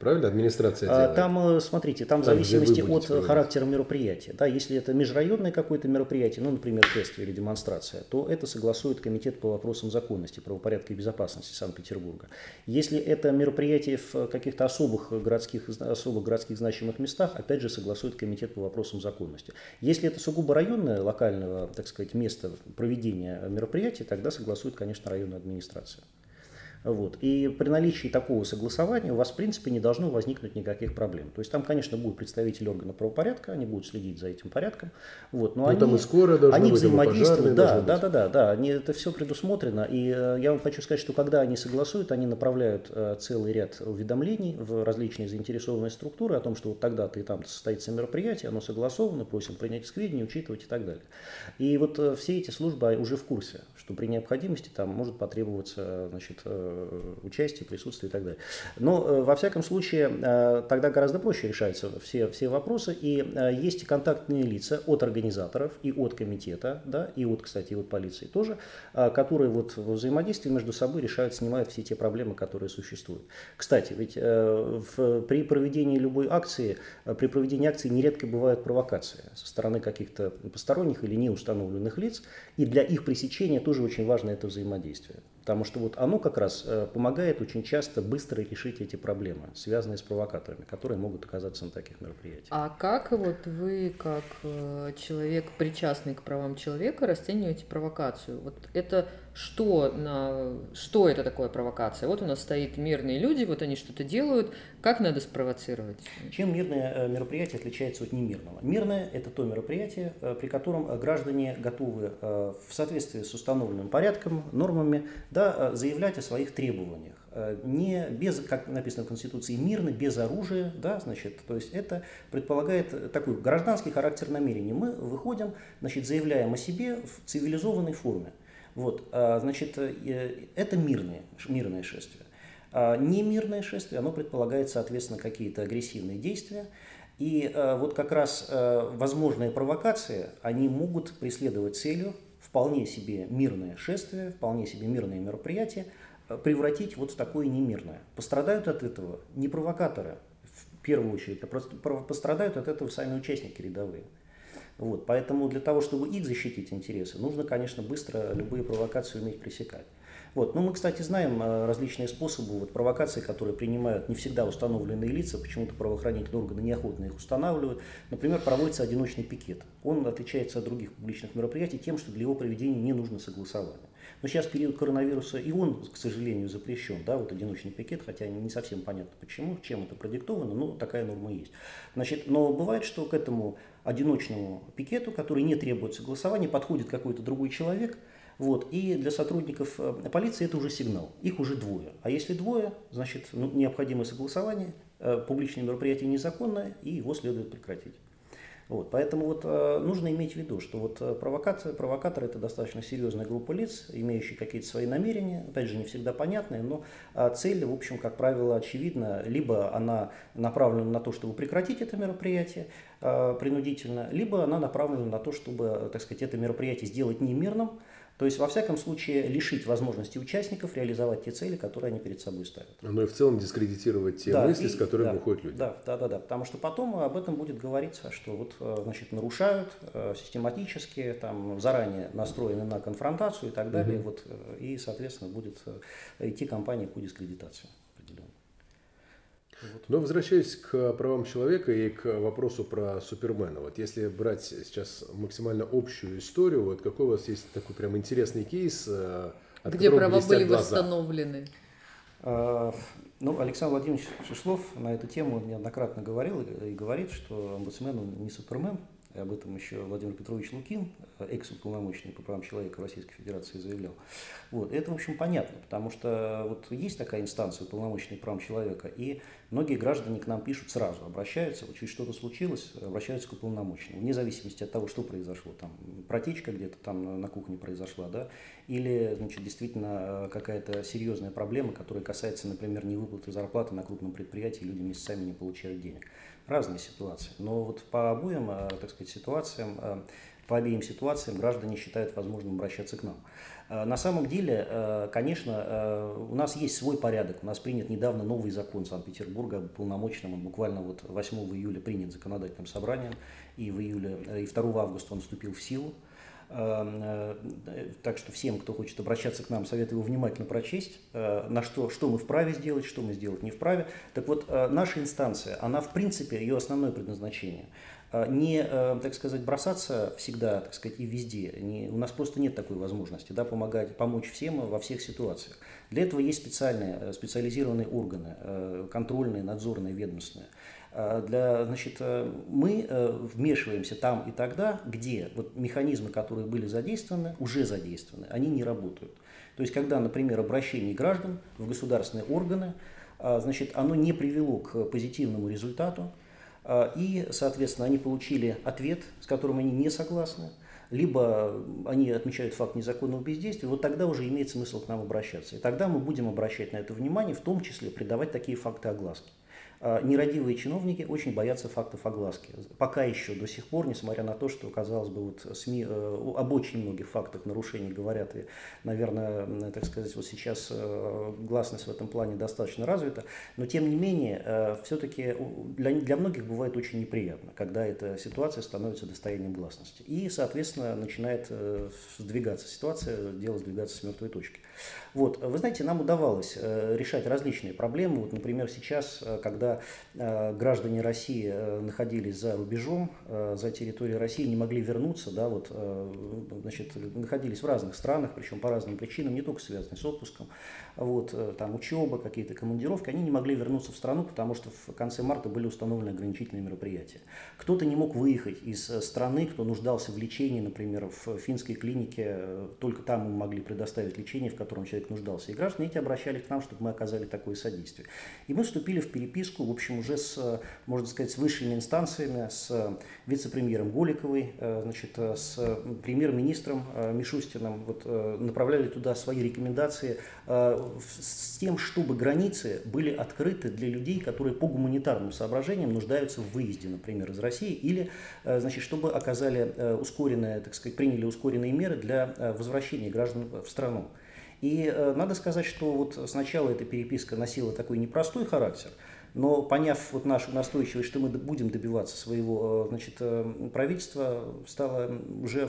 Правильно? Администрация а, делает? Там, э, смотрите, там в зависимости от проводить. характера мероприятия. Да, если это межрайонное какое-то мероприятие, ну, например, тест или демонстрация, то это согласует Комитет по вопросам законности, правопорядка и безопасности Санкт-Петербурга. Если это мероприятие в каких-то особых городских, особо городских значимых местах, опять же, согласует Комитет по вопросам законности. Если это сугубо районное, локальное, так сказать, место проведения мероприятия, тогда согласует, конечно, районная администрация. Вот. И при наличии такого согласования у вас, в принципе, не должно возникнуть никаких проблем. То есть там, конечно, будут представители органов правопорядка, они будут следить за этим порядком. Вот. Но ну, они, там и скоро они быть, взаимодействуют. Да, да, да, да, да. Они, это все предусмотрено. И э, я вам хочу сказать, что когда они согласуют, они направляют э, целый ряд уведомлений в различные заинтересованные структуры о том, что вот тогда-то и там состоится мероприятие, оно согласовано, просим принять к сведению, учитывать и так далее. И вот э, все эти службы уже в курсе, что при необходимости там может потребоваться значит, участие, присутствие и так далее. Но, э, во всяком случае, э, тогда гораздо проще решаются все, все вопросы, и есть контактные лица от организаторов и от комитета, да, и от, кстати, и от полиции тоже, которые вот в взаимодействии между собой решают, снимают все те проблемы, которые существуют. Кстати, ведь в, при проведении любой акции, при проведении акции нередко бывают провокации со стороны каких-то посторонних или неустановленных лиц, и для их пресечения тоже очень важно это взаимодействие. Потому что вот оно как раз э, помогает очень часто быстро решить эти проблемы, связанные с провокаторами, которые могут оказаться на таких мероприятиях. А как вот вы, как э, человек, причастный к правам человека, расцениваете провокацию? Вот это что, на, что это такое провокация? Вот у нас стоит мирные люди, вот они что-то делают, как надо спровоцировать? Чем мирное э, мероприятие отличается от немирного? Мирное – это то мероприятие, э, при котором граждане готовы э, в соответствии с установленным порядком, нормами, да, заявлять о своих требованиях не без, как написано в Конституции, мирно, без оружия, да, значит, то есть это предполагает такой гражданский характер намерений. Мы выходим, значит, заявляем о себе в цивилизованной форме. Вот, а, значит, э, это мирное, мирное шествие. А немирное шествие, оно предполагает, соответственно, какие-то агрессивные действия. И а, вот как раз возможные провокации, они могут преследовать целью вполне себе мирное шествие, вполне себе мирное мероприятие, превратить вот в такое немирное. Пострадают от этого не провокаторы, в первую очередь, а просто пострадают от этого сами участники рядовые. Вот, поэтому для того, чтобы их защитить интересы, нужно, конечно, быстро любые провокации уметь пресекать. Вот. Но мы, кстати, знаем э, различные способы вот, провокации, которые принимают не всегда установленные лица, почему-то правоохранительные органы неохотно их устанавливают. Например, проводится одиночный пикет. Он отличается от других публичных мероприятий тем, что для его проведения не нужно согласование. Но сейчас период коронавируса, и он, к сожалению, запрещен, да, вот одиночный пикет, хотя не совсем понятно почему, чем это продиктовано, но такая норма есть. Значит, но бывает, что к этому одиночному пикету, который не требует согласования, подходит какой-то другой человек, вот, и для сотрудников э, полиции это уже сигнал, их уже двое. А если двое, значит, ну, необходимое согласование, э, публичное мероприятие незаконное, и его следует прекратить. Вот, поэтому вот, э, нужно иметь в виду, что вот провокация, провокатор это достаточно серьезная группа лиц, имеющие какие-то свои намерения, опять же не всегда понятные, но э, цель, в общем, как правило, очевидна, либо она направлена на то, чтобы прекратить это мероприятие принудительно, либо она направлена на то, чтобы, так сказать, это мероприятие сделать немирным, то есть, во всяком случае, лишить возможности участников реализовать те цели, которые они перед собой ставят. Ну и в целом дискредитировать те да, мысли, и, с которыми да, выходят люди. Да, да, да, да. Потому что потом об этом будет говориться, что вот, э, значит, нарушают э, систематически, там, заранее настроены на конфронтацию и так далее. Угу. Вот, э, и, соответственно, будет идти кампания по дискредитации. Но возвращаясь к правам человека и к вопросу про Супермена, вот если брать сейчас максимально общую историю, вот какой у вас есть такой прям интересный кейс, э, от где права были глаза? восстановлены? А, ну, Александр Владимирович Шишлов на эту тему неоднократно говорил и говорит, что омбудсмен не Супермен, и об этом еще Владимир Петрович Лукин, экс-уполномоченный по правам человека Российской Федерации, заявлял. Вот. Это, в общем, понятно, потому что вот есть такая инстанция уполномоченный по правам человека, и многие граждане к нам пишут сразу, обращаются, вот чуть что-то случилось, обращаются к уполномоченному, вне зависимости от того, что произошло, там протечка где-то там на кухне произошла, да, или, значит, действительно какая-то серьезная проблема, которая касается, например, невыплаты зарплаты на крупном предприятии, люди месяцами не получают денег разные ситуации. Но вот по обоим, э, так сказать, ситуациям, э, по обеим ситуациям граждане считают возможным обращаться к нам. Э, на самом деле, конечно, у нас есть свой порядок. У нас принят недавно новый закон Санкт-Петербурга об уполномоченном. Буквально вот 8 июля принят законодательным собранием, и в июле, и 2 августа он вступил в силу. Так что всем, кто хочет обращаться к нам, советую его внимательно прочесть, на что, что мы вправе сделать, что мы сделать не вправе. Так вот, наша инстанция, она в принципе, ее основное предназначение – не, э, так сказать, бросаться всегда, так сказать, и везде. Не, у нас просто нет такой возможности, да, помогать, помочь всем во всех ситуациях. Для этого есть специальные, э, специализированные органы, э, контрольные, надзорные, ведомственные. А, для, значит, мы вмешиваемся там и тогда, где вот механизмы, которые были задействованы, уже задействованы, они не работают. То есть, когда, например, обращение граждан в государственные органы, а, значит, оно не привело к позитивному результату, а, и, соответственно, они получили ответ, с которым они не согласны, либо они отмечают факт незаконного бездействия, вот тогда уже имеет смысл к нам обращаться. И тогда мы будем обращать на это внимание, в том числе придавать такие факты огласки. А, нерадивые чиновники очень боятся фактов огласки. Пока еще, до сих пор, несмотря на то, что, казалось бы, вот СМИ э, об очень многих фактах нарушений говорят, и, наверное, так сказать, вот сейчас э, гласность в этом плане достаточно развита, но, тем не менее, э, все-таки для, для многих бывает очень неприятно, когда эта ситуация становится достоянием гласности. И, соответственно, начинает сдвигаться ситуация, дело сдвигаться с мертвой точки. Вот. Вы знаете, нам удавалось решать различные проблемы. Вот, например, сейчас, когда э, граждане России э, находились за рубежом, э, за территорией России, не могли вернуться, да, вот, значит, находились в разных странах, причем по разным причинам, не только связанным с отпуском, вот, там учеба, какие-то командировки, они не могли вернуться в страну, потому что в конце марта были установлены ограничительные мероприятия. Кто-то не мог выехать из страны, кто нуждался в лечении, например, в финской клинике, только там мы могли предоставить лечение, в котором человек нуждался. И граждане эти обращались к нам, чтобы мы оказали такое содействие. И мы вступили в переписку, в общем, уже с, можно сказать, с высшими инстанциями, с вице-премьером Голиковой, значит, с премьер-министром Мишустиным, вот, направляли туда свои рекомендации с тем, чтобы границы были открыты для людей, которые по гуманитарным соображениям нуждаются в выезде, например, из России, или, э, значит, чтобы оказали э, ускоренные, так сказать, приняли ускоренные меры для э, возвращения граждан в страну. И надо сказать, что вот сначала эта переписка носила такой непростой характер, но поняв вот нашу настойчивость, что мы будем добиваться своего значит, правительства, стало уже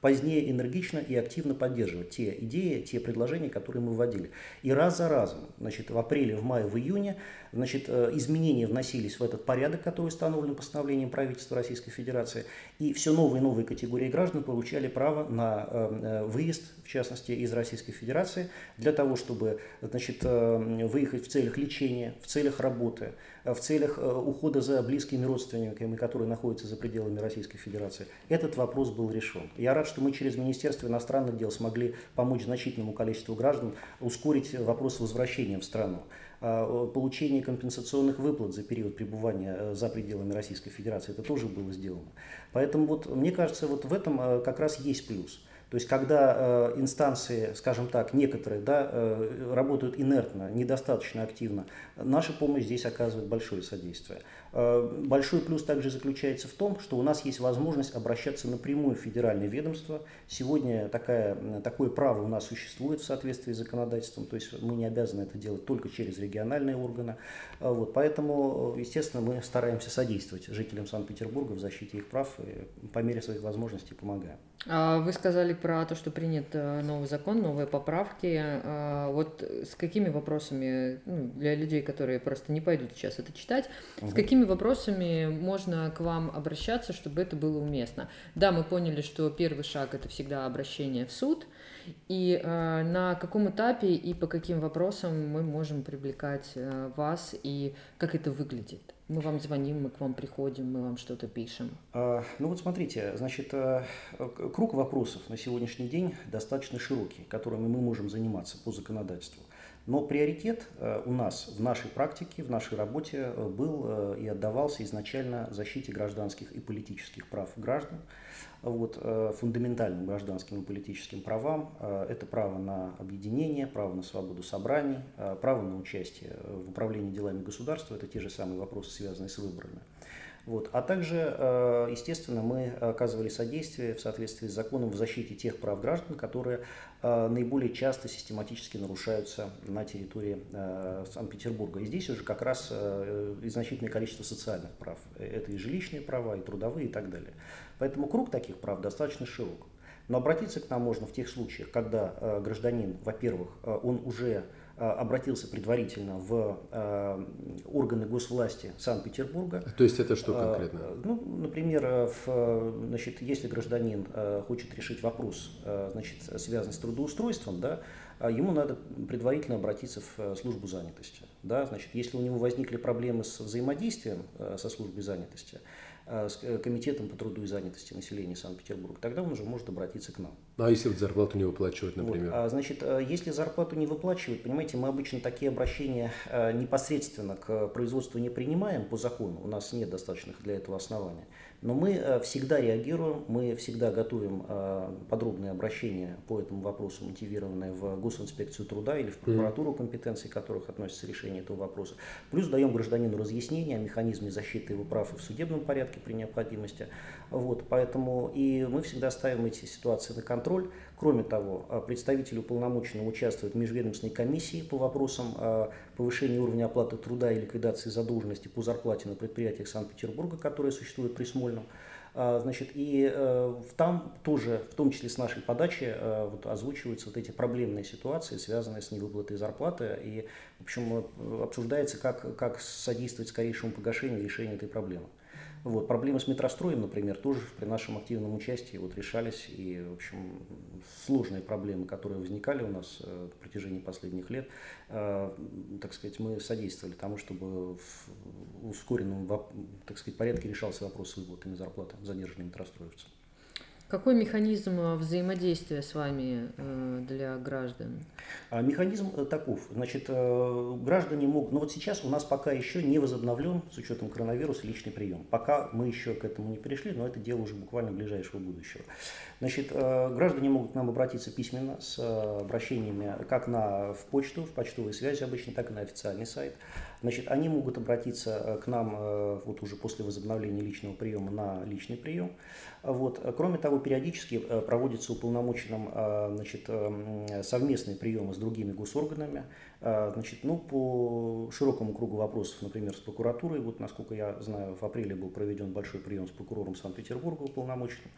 позднее энергично и активно поддерживать те идеи, те предложения, которые мы вводили. И раз за разом, значит, в апреле, в мае, в июне, значит, э, изменения вносились в этот порядок, который установлен постановлением правительства Российской Федерации, и все новые и новые категории граждан получали право на э, э, выезд, в частности, из Российской Федерации, для того, чтобы значит, выехать в целях лечения, в целях работы, в целях ухода за близкими родственниками, которые находятся за пределами Российской Федерации. Этот вопрос был решен. Я рад, что мы через Министерство иностранных дел смогли помочь значительному количеству граждан ускорить вопрос возвращения в страну получение компенсационных выплат за период пребывания э, за пределами Российской Федерации. Это тоже было сделано. Поэтому вот, мне кажется, вот в этом э, как раз есть плюс. То есть, когда э, инстанции, скажем так, некоторые, да, э, работают инертно, недостаточно активно, наша помощь здесь оказывает большое содействие. Э, большой плюс также заключается в том, что у нас есть возможность обращаться напрямую в федеральное ведомство. Сегодня такая, такое право у нас существует в соответствии с законодательством, то есть мы не обязаны это делать только через региональные органы. Э, вот, поэтому, естественно, мы стараемся содействовать жителям Санкт-Петербурга в защите их прав и по мере своих возможностей помогаем. А вы сказали про то, что принят э, новый закон, новые поправки. Вот с какими вопросами, ну, для людей, которые просто не пойдут сейчас это читать, угу. с какими вопросами можно к вам обращаться, чтобы это было уместно? Да, мы поняли, что первый шаг это всегда обращение в суд. И э, на каком этапе и по каким вопросам мы можем привлекать э, вас и как это выглядит? Мы вам звоним, мы к вам приходим, мы вам что-то пишем. А, ну вот смотрите, значит, э, круг вопросов на сегодняшний день достаточно широкий, которыми мы можем заниматься по законодательству. Но приоритет э, у нас в нашей практике, в нашей работе э, был и отдавался изначально защите гражданских и политических прав граждан вот, э, фундаментальным гражданским и политическим правам. Э, это право на объединение, право на свободу собраний, э, право на участие в управлении делами государства. Это те же самые вопросы, связанные с выборами. Вот. А также, естественно, мы оказывали содействие в соответствии с законом в защите тех прав граждан, которые наиболее часто систематически нарушаются на территории Санкт-Петербурга. И здесь уже как раз значительное количество социальных прав. Это и жилищные права, и трудовые, и так далее. Поэтому круг таких прав достаточно широк. Но обратиться к нам можно в тех случаях, когда гражданин, во-первых, он уже обратился предварительно в органы госвласти Санкт-Петербурга. То есть это что конкретно? Ну, например, в, значит, если гражданин хочет решить вопрос, значит, связанный с трудоустройством, да, ему надо предварительно обратиться в э, службу занятости. Да? Значит, если у него возникли проблемы с взаимодействием э, со службой занятости, э, с комитетом по труду и занятости населения Санкт-Петербурга, тогда он уже может обратиться к нам. Ну, а если вот зарплату не выплачивают, например? Вот. А, значит, если зарплату не выплачивают, понимаете, мы обычно такие обращения непосредственно к производству не принимаем по закону, у нас нет достаточных для этого оснований. Но мы э, всегда реагируем, мы всегда готовим э, подробные обращения по этому вопросу, мотивированные в Госинспекцию труда или в прокуратуру, компетенции которых относится решение этого вопроса. Плюс даем гражданину разъяснение о механизме защиты его прав и в судебном порядке при необходимости. Вот, поэтому и мы всегда ставим эти ситуации на контроль. Кроме того, э, представители уполномоченного участвуют в межведомственной комиссии по вопросам повышения уровня оплаты труда и ликвидации задолженности по зарплате на предприятиях Санкт-Петербурга, которые существуют при Смольном. А, значит, и э, там тоже, в том числе с нашей подачи, вот, озвучиваются вот эти проблемные ситуации, связанные с невыплатой зарплаты, и, в общем, э, обсуждается, как, как содействовать скорейшему погашению и решению этой проблемы. Вот. Проблемы с метростроем, например, тоже при нашем активном участии вот решались. И, в общем, сложные проблемы, которые возникали у нас э, в протяжении последних лет, э, так сказать, мы содействовали тому, чтобы в ускоренном так сказать, порядке решался вопрос с выплатами зарплаты задержанным метростроевцам. Какой механизм э, взаимодействия с вами э, для граждан? А, механизм э, таков. Значит, граждане могут... Ну вот сейчас у нас пока еще не возобновлен, с учетом коронавируса, личный прием. Пока мы еще к этому не пришли, но это дело уже буквально ближайшего будущего. Значит, граждане могут к нам обратиться письменно с обращениями как на, в почту, в почтовые связи обычно, так и на официальный сайт. Значит, они могут обратиться к нам вот уже после возобновления личного приема на личный прием. Вот. Кроме того, периодически э, проводятся уполномоченным э, значит, э, совместные приемы с другими госорганами. Значит, ну, по широкому кругу вопросов, например, с прокуратурой, вот, насколько я знаю, в апреле был проведен большой прием с прокурором Санкт-Петербурга уполномоченным.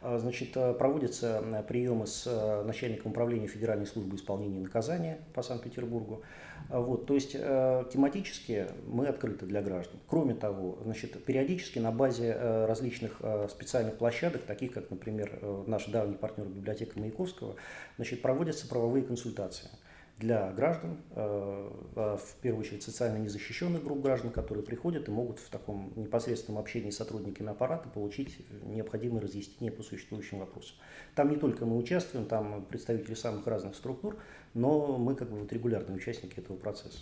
Значит, проводятся приемы с начальником управления Федеральной службы исполнения наказания по Санкт-Петербургу. Вот, то есть э, тематически мы открыты для граждан. Кроме того, значит, периодически на базе э, различных э, специальных площадок, таких как, например, э, наш давний партнер библиотека Маяковского, значит, проводятся правовые консультации для граждан, э, э, в первую очередь социально незащищенных групп граждан, которые приходят и могут в таком непосредственном общении с сотрудниками аппарата получить необходимые разъяснения по существующим вопросам. Там не только мы участвуем, там представители самых разных структур, но мы как бы вот регулярные участники этого процесса.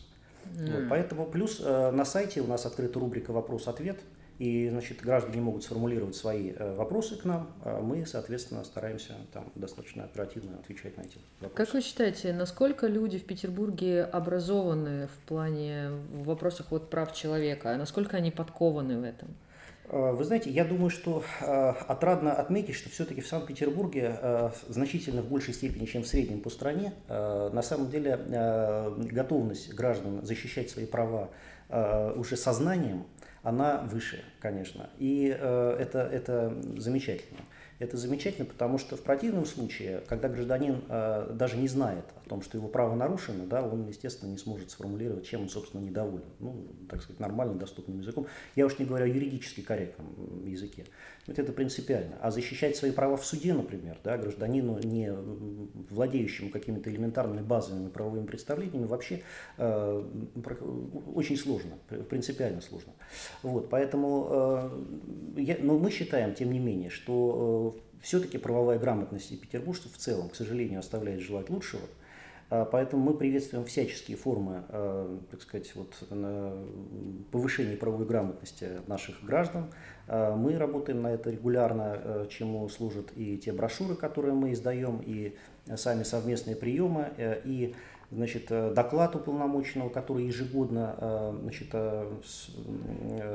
Mm. Вот, поэтому плюс э, на сайте у нас открыта рубрика «Вопрос-ответ», и, значит, граждане могут сформулировать свои э, вопросы к нам, а мы, соответственно, стараемся там достаточно оперативно отвечать на эти вопросы. Как вы считаете, насколько люди в Петербурге образованы в плане в вопросах вот прав человека, а насколько они подкованы в этом? Э, вы знаете, я думаю, что э, отрадно отметить, что все-таки в Санкт-Петербурге э, значительно в большей степени, чем в среднем по стране, на самом деле готовность граждан защищать свои права уже сознанием, она выше, конечно. И это, это замечательно. Это замечательно, потому что в противном случае, когда гражданин даже не знает о том, что его право нарушено, да, он, естественно, не сможет сформулировать, чем он, собственно, недоволен. Ну, так сказать, нормальным, доступным языком. Я уж не говорю о юридически корректном языке. Вот это принципиально. А защищать свои права в суде, например, да, гражданину, не владеющему какими-то элементарными базовыми правовыми представлениями, вообще э, очень сложно, принципиально сложно. Вот, поэтому э, я, но мы считаем, тем не менее, что э, все-таки правовая грамотность петербуржцев в целом, к сожалению, оставляет желать лучшего. А, поэтому мы приветствуем всяческие формы, э, так сказать, вот, повышения правовой грамотности наших граждан. А, мы работаем на это регулярно, чему служат и те брошюры, которые мы издаем, и сами совместные приемы, э, и значит, э, доклад уполномоченного, который ежегодно значит,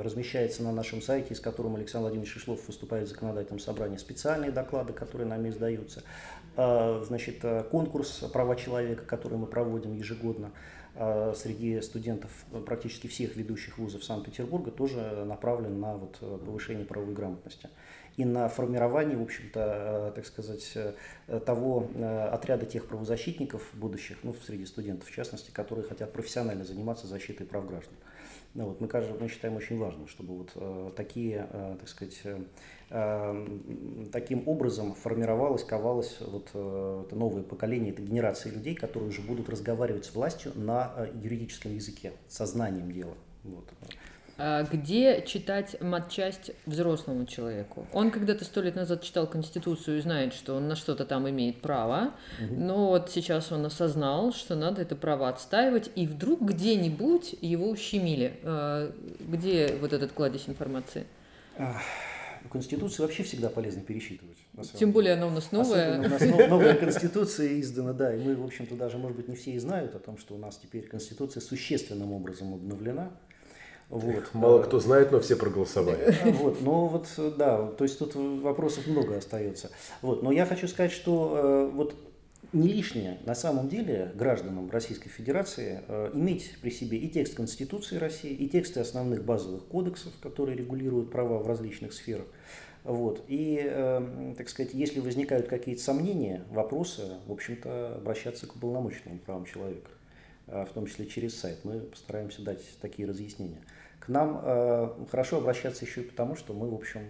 размещается на нашем сайте, с которым Александр Владимирович Шишлов выступает в законодательном собрании, специальные доклады, которые нами издаются, значит, конкурс права человека, который мы проводим ежегодно среди студентов практически всех ведущих вузов Санкт-Петербурга, тоже направлен на вот повышение правовой грамотности. и на формирование, в общем-то, так сказать, того отряда тех правозащитников будущих, ну, среди студентов в частности, которые хотят профессионально заниматься защитой прав граждан. Ну, вот, мы, кажется, мы считаем очень важным, чтобы вот э, такие, э, так сказать, э, э, таким образом формировалось, ковалось вот э, это новое поколение, это генерации людей, которые уже будут разговаривать с властью на э, юридическом языке, сознанием дела. Вот. А где читать матчасть взрослому человеку? Он когда-то сто лет назад читал Конституцию и знает, что он на что-то там имеет право, угу. но вот сейчас он осознал, что надо это право отстаивать, и вдруг где-нибудь его ущемили. А, где вот этот кладезь информации? Конституцию вообще всегда полезно пересчитывать. Тем более она у нас новая. Особенно у нас новая Конституция издана, да, и мы, в общем-то, даже, может быть, не все и знают о том, что у нас теперь Конституция существенным образом обновлена. Вот. Мало кто знает, но все проголосовали. Вот, но вот, да, то есть тут вопросов много остается. Вот, но я хочу сказать, что э, вот не лишнее на самом деле гражданам Российской Федерации э, иметь при себе и текст Конституции России, и тексты основных базовых кодексов, которые регулируют права в различных сферах. Вот. И, э, так сказать, если возникают какие-то сомнения, вопросы, в общем-то, обращаться к уполномоченному правам человека, в том числе через сайт. Мы постараемся дать такие разъяснения. Нам э, хорошо обращаться еще и потому, что мы, в общем,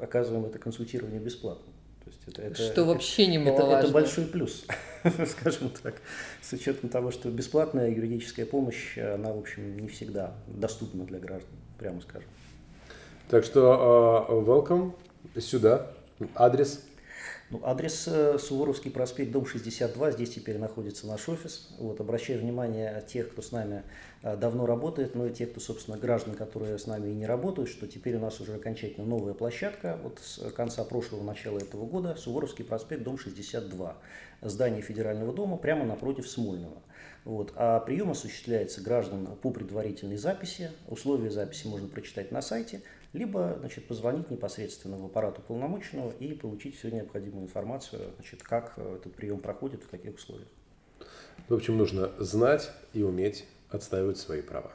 оказываем это консультирование бесплатно. То есть это, это, что вообще немаловажно. Это, это большой плюс, скажем так, с учетом того, что бесплатная юридическая помощь, она, в общем, не всегда доступна для граждан, прямо скажем. Так что uh, welcome сюда. Адрес ну, адрес э, Суворовский проспект, дом 62, здесь теперь находится наш офис. Вот, обращаю внимание тех, кто с нами э, давно работает, но и тех, кто, собственно, граждан, которые с нами и не работают, что теперь у нас уже окончательно новая площадка. Вот с конца прошлого, начала этого года Суворовский проспект, дом 62. Здание Федерального дома прямо напротив Смольного. Вот. А прием осуществляется граждан по предварительной записи. Условия записи можно прочитать на сайте – либо значит, позвонить непосредственно в аппарат уполномоченного и получить всю необходимую информацию, значит, как э, этот прием проходит, в каких условиях. В общем, нужно знать и уметь отстаивать свои права.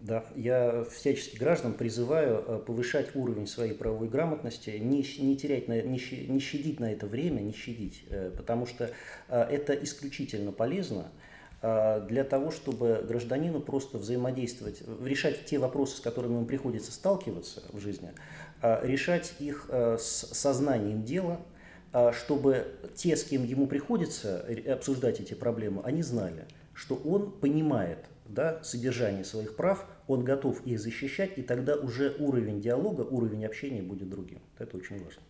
Да, я всячески граждан призываю э, повышать уровень своей правовой грамотности, не, не терять, на, не, не щадить на это время, не щадить, э, потому что это исключительно полезно. А, для того, чтобы гражданину просто взаимодействовать, решать те вопросы, с которыми ему приходится сталкиваться в жизни, а, решать их а, с сознанием дела, чтобы те, с кем ему приходится обсуждать эти проблемы, они знали, что он понимает да, содержание своих прав, он готов их защищать, и тогда уже уровень диалога, уровень общения будет другим. Это очень важно.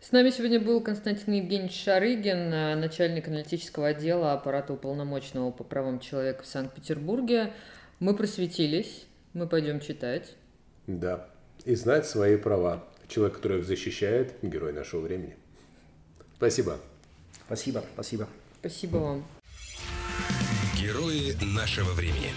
С нами сегодня был Константин Евгеньевич Шарыгин, э, начальник аналитического отдела аппарата уполномоченного по правам человека в Санкт-Петербурге. Мы просветились, мы пойдем читать. Да, и знать свои права. Человек, который их защищает, герой нашего времени. Спасибо. Спасибо, спасибо. Спасибо вам. Герои нашего времени.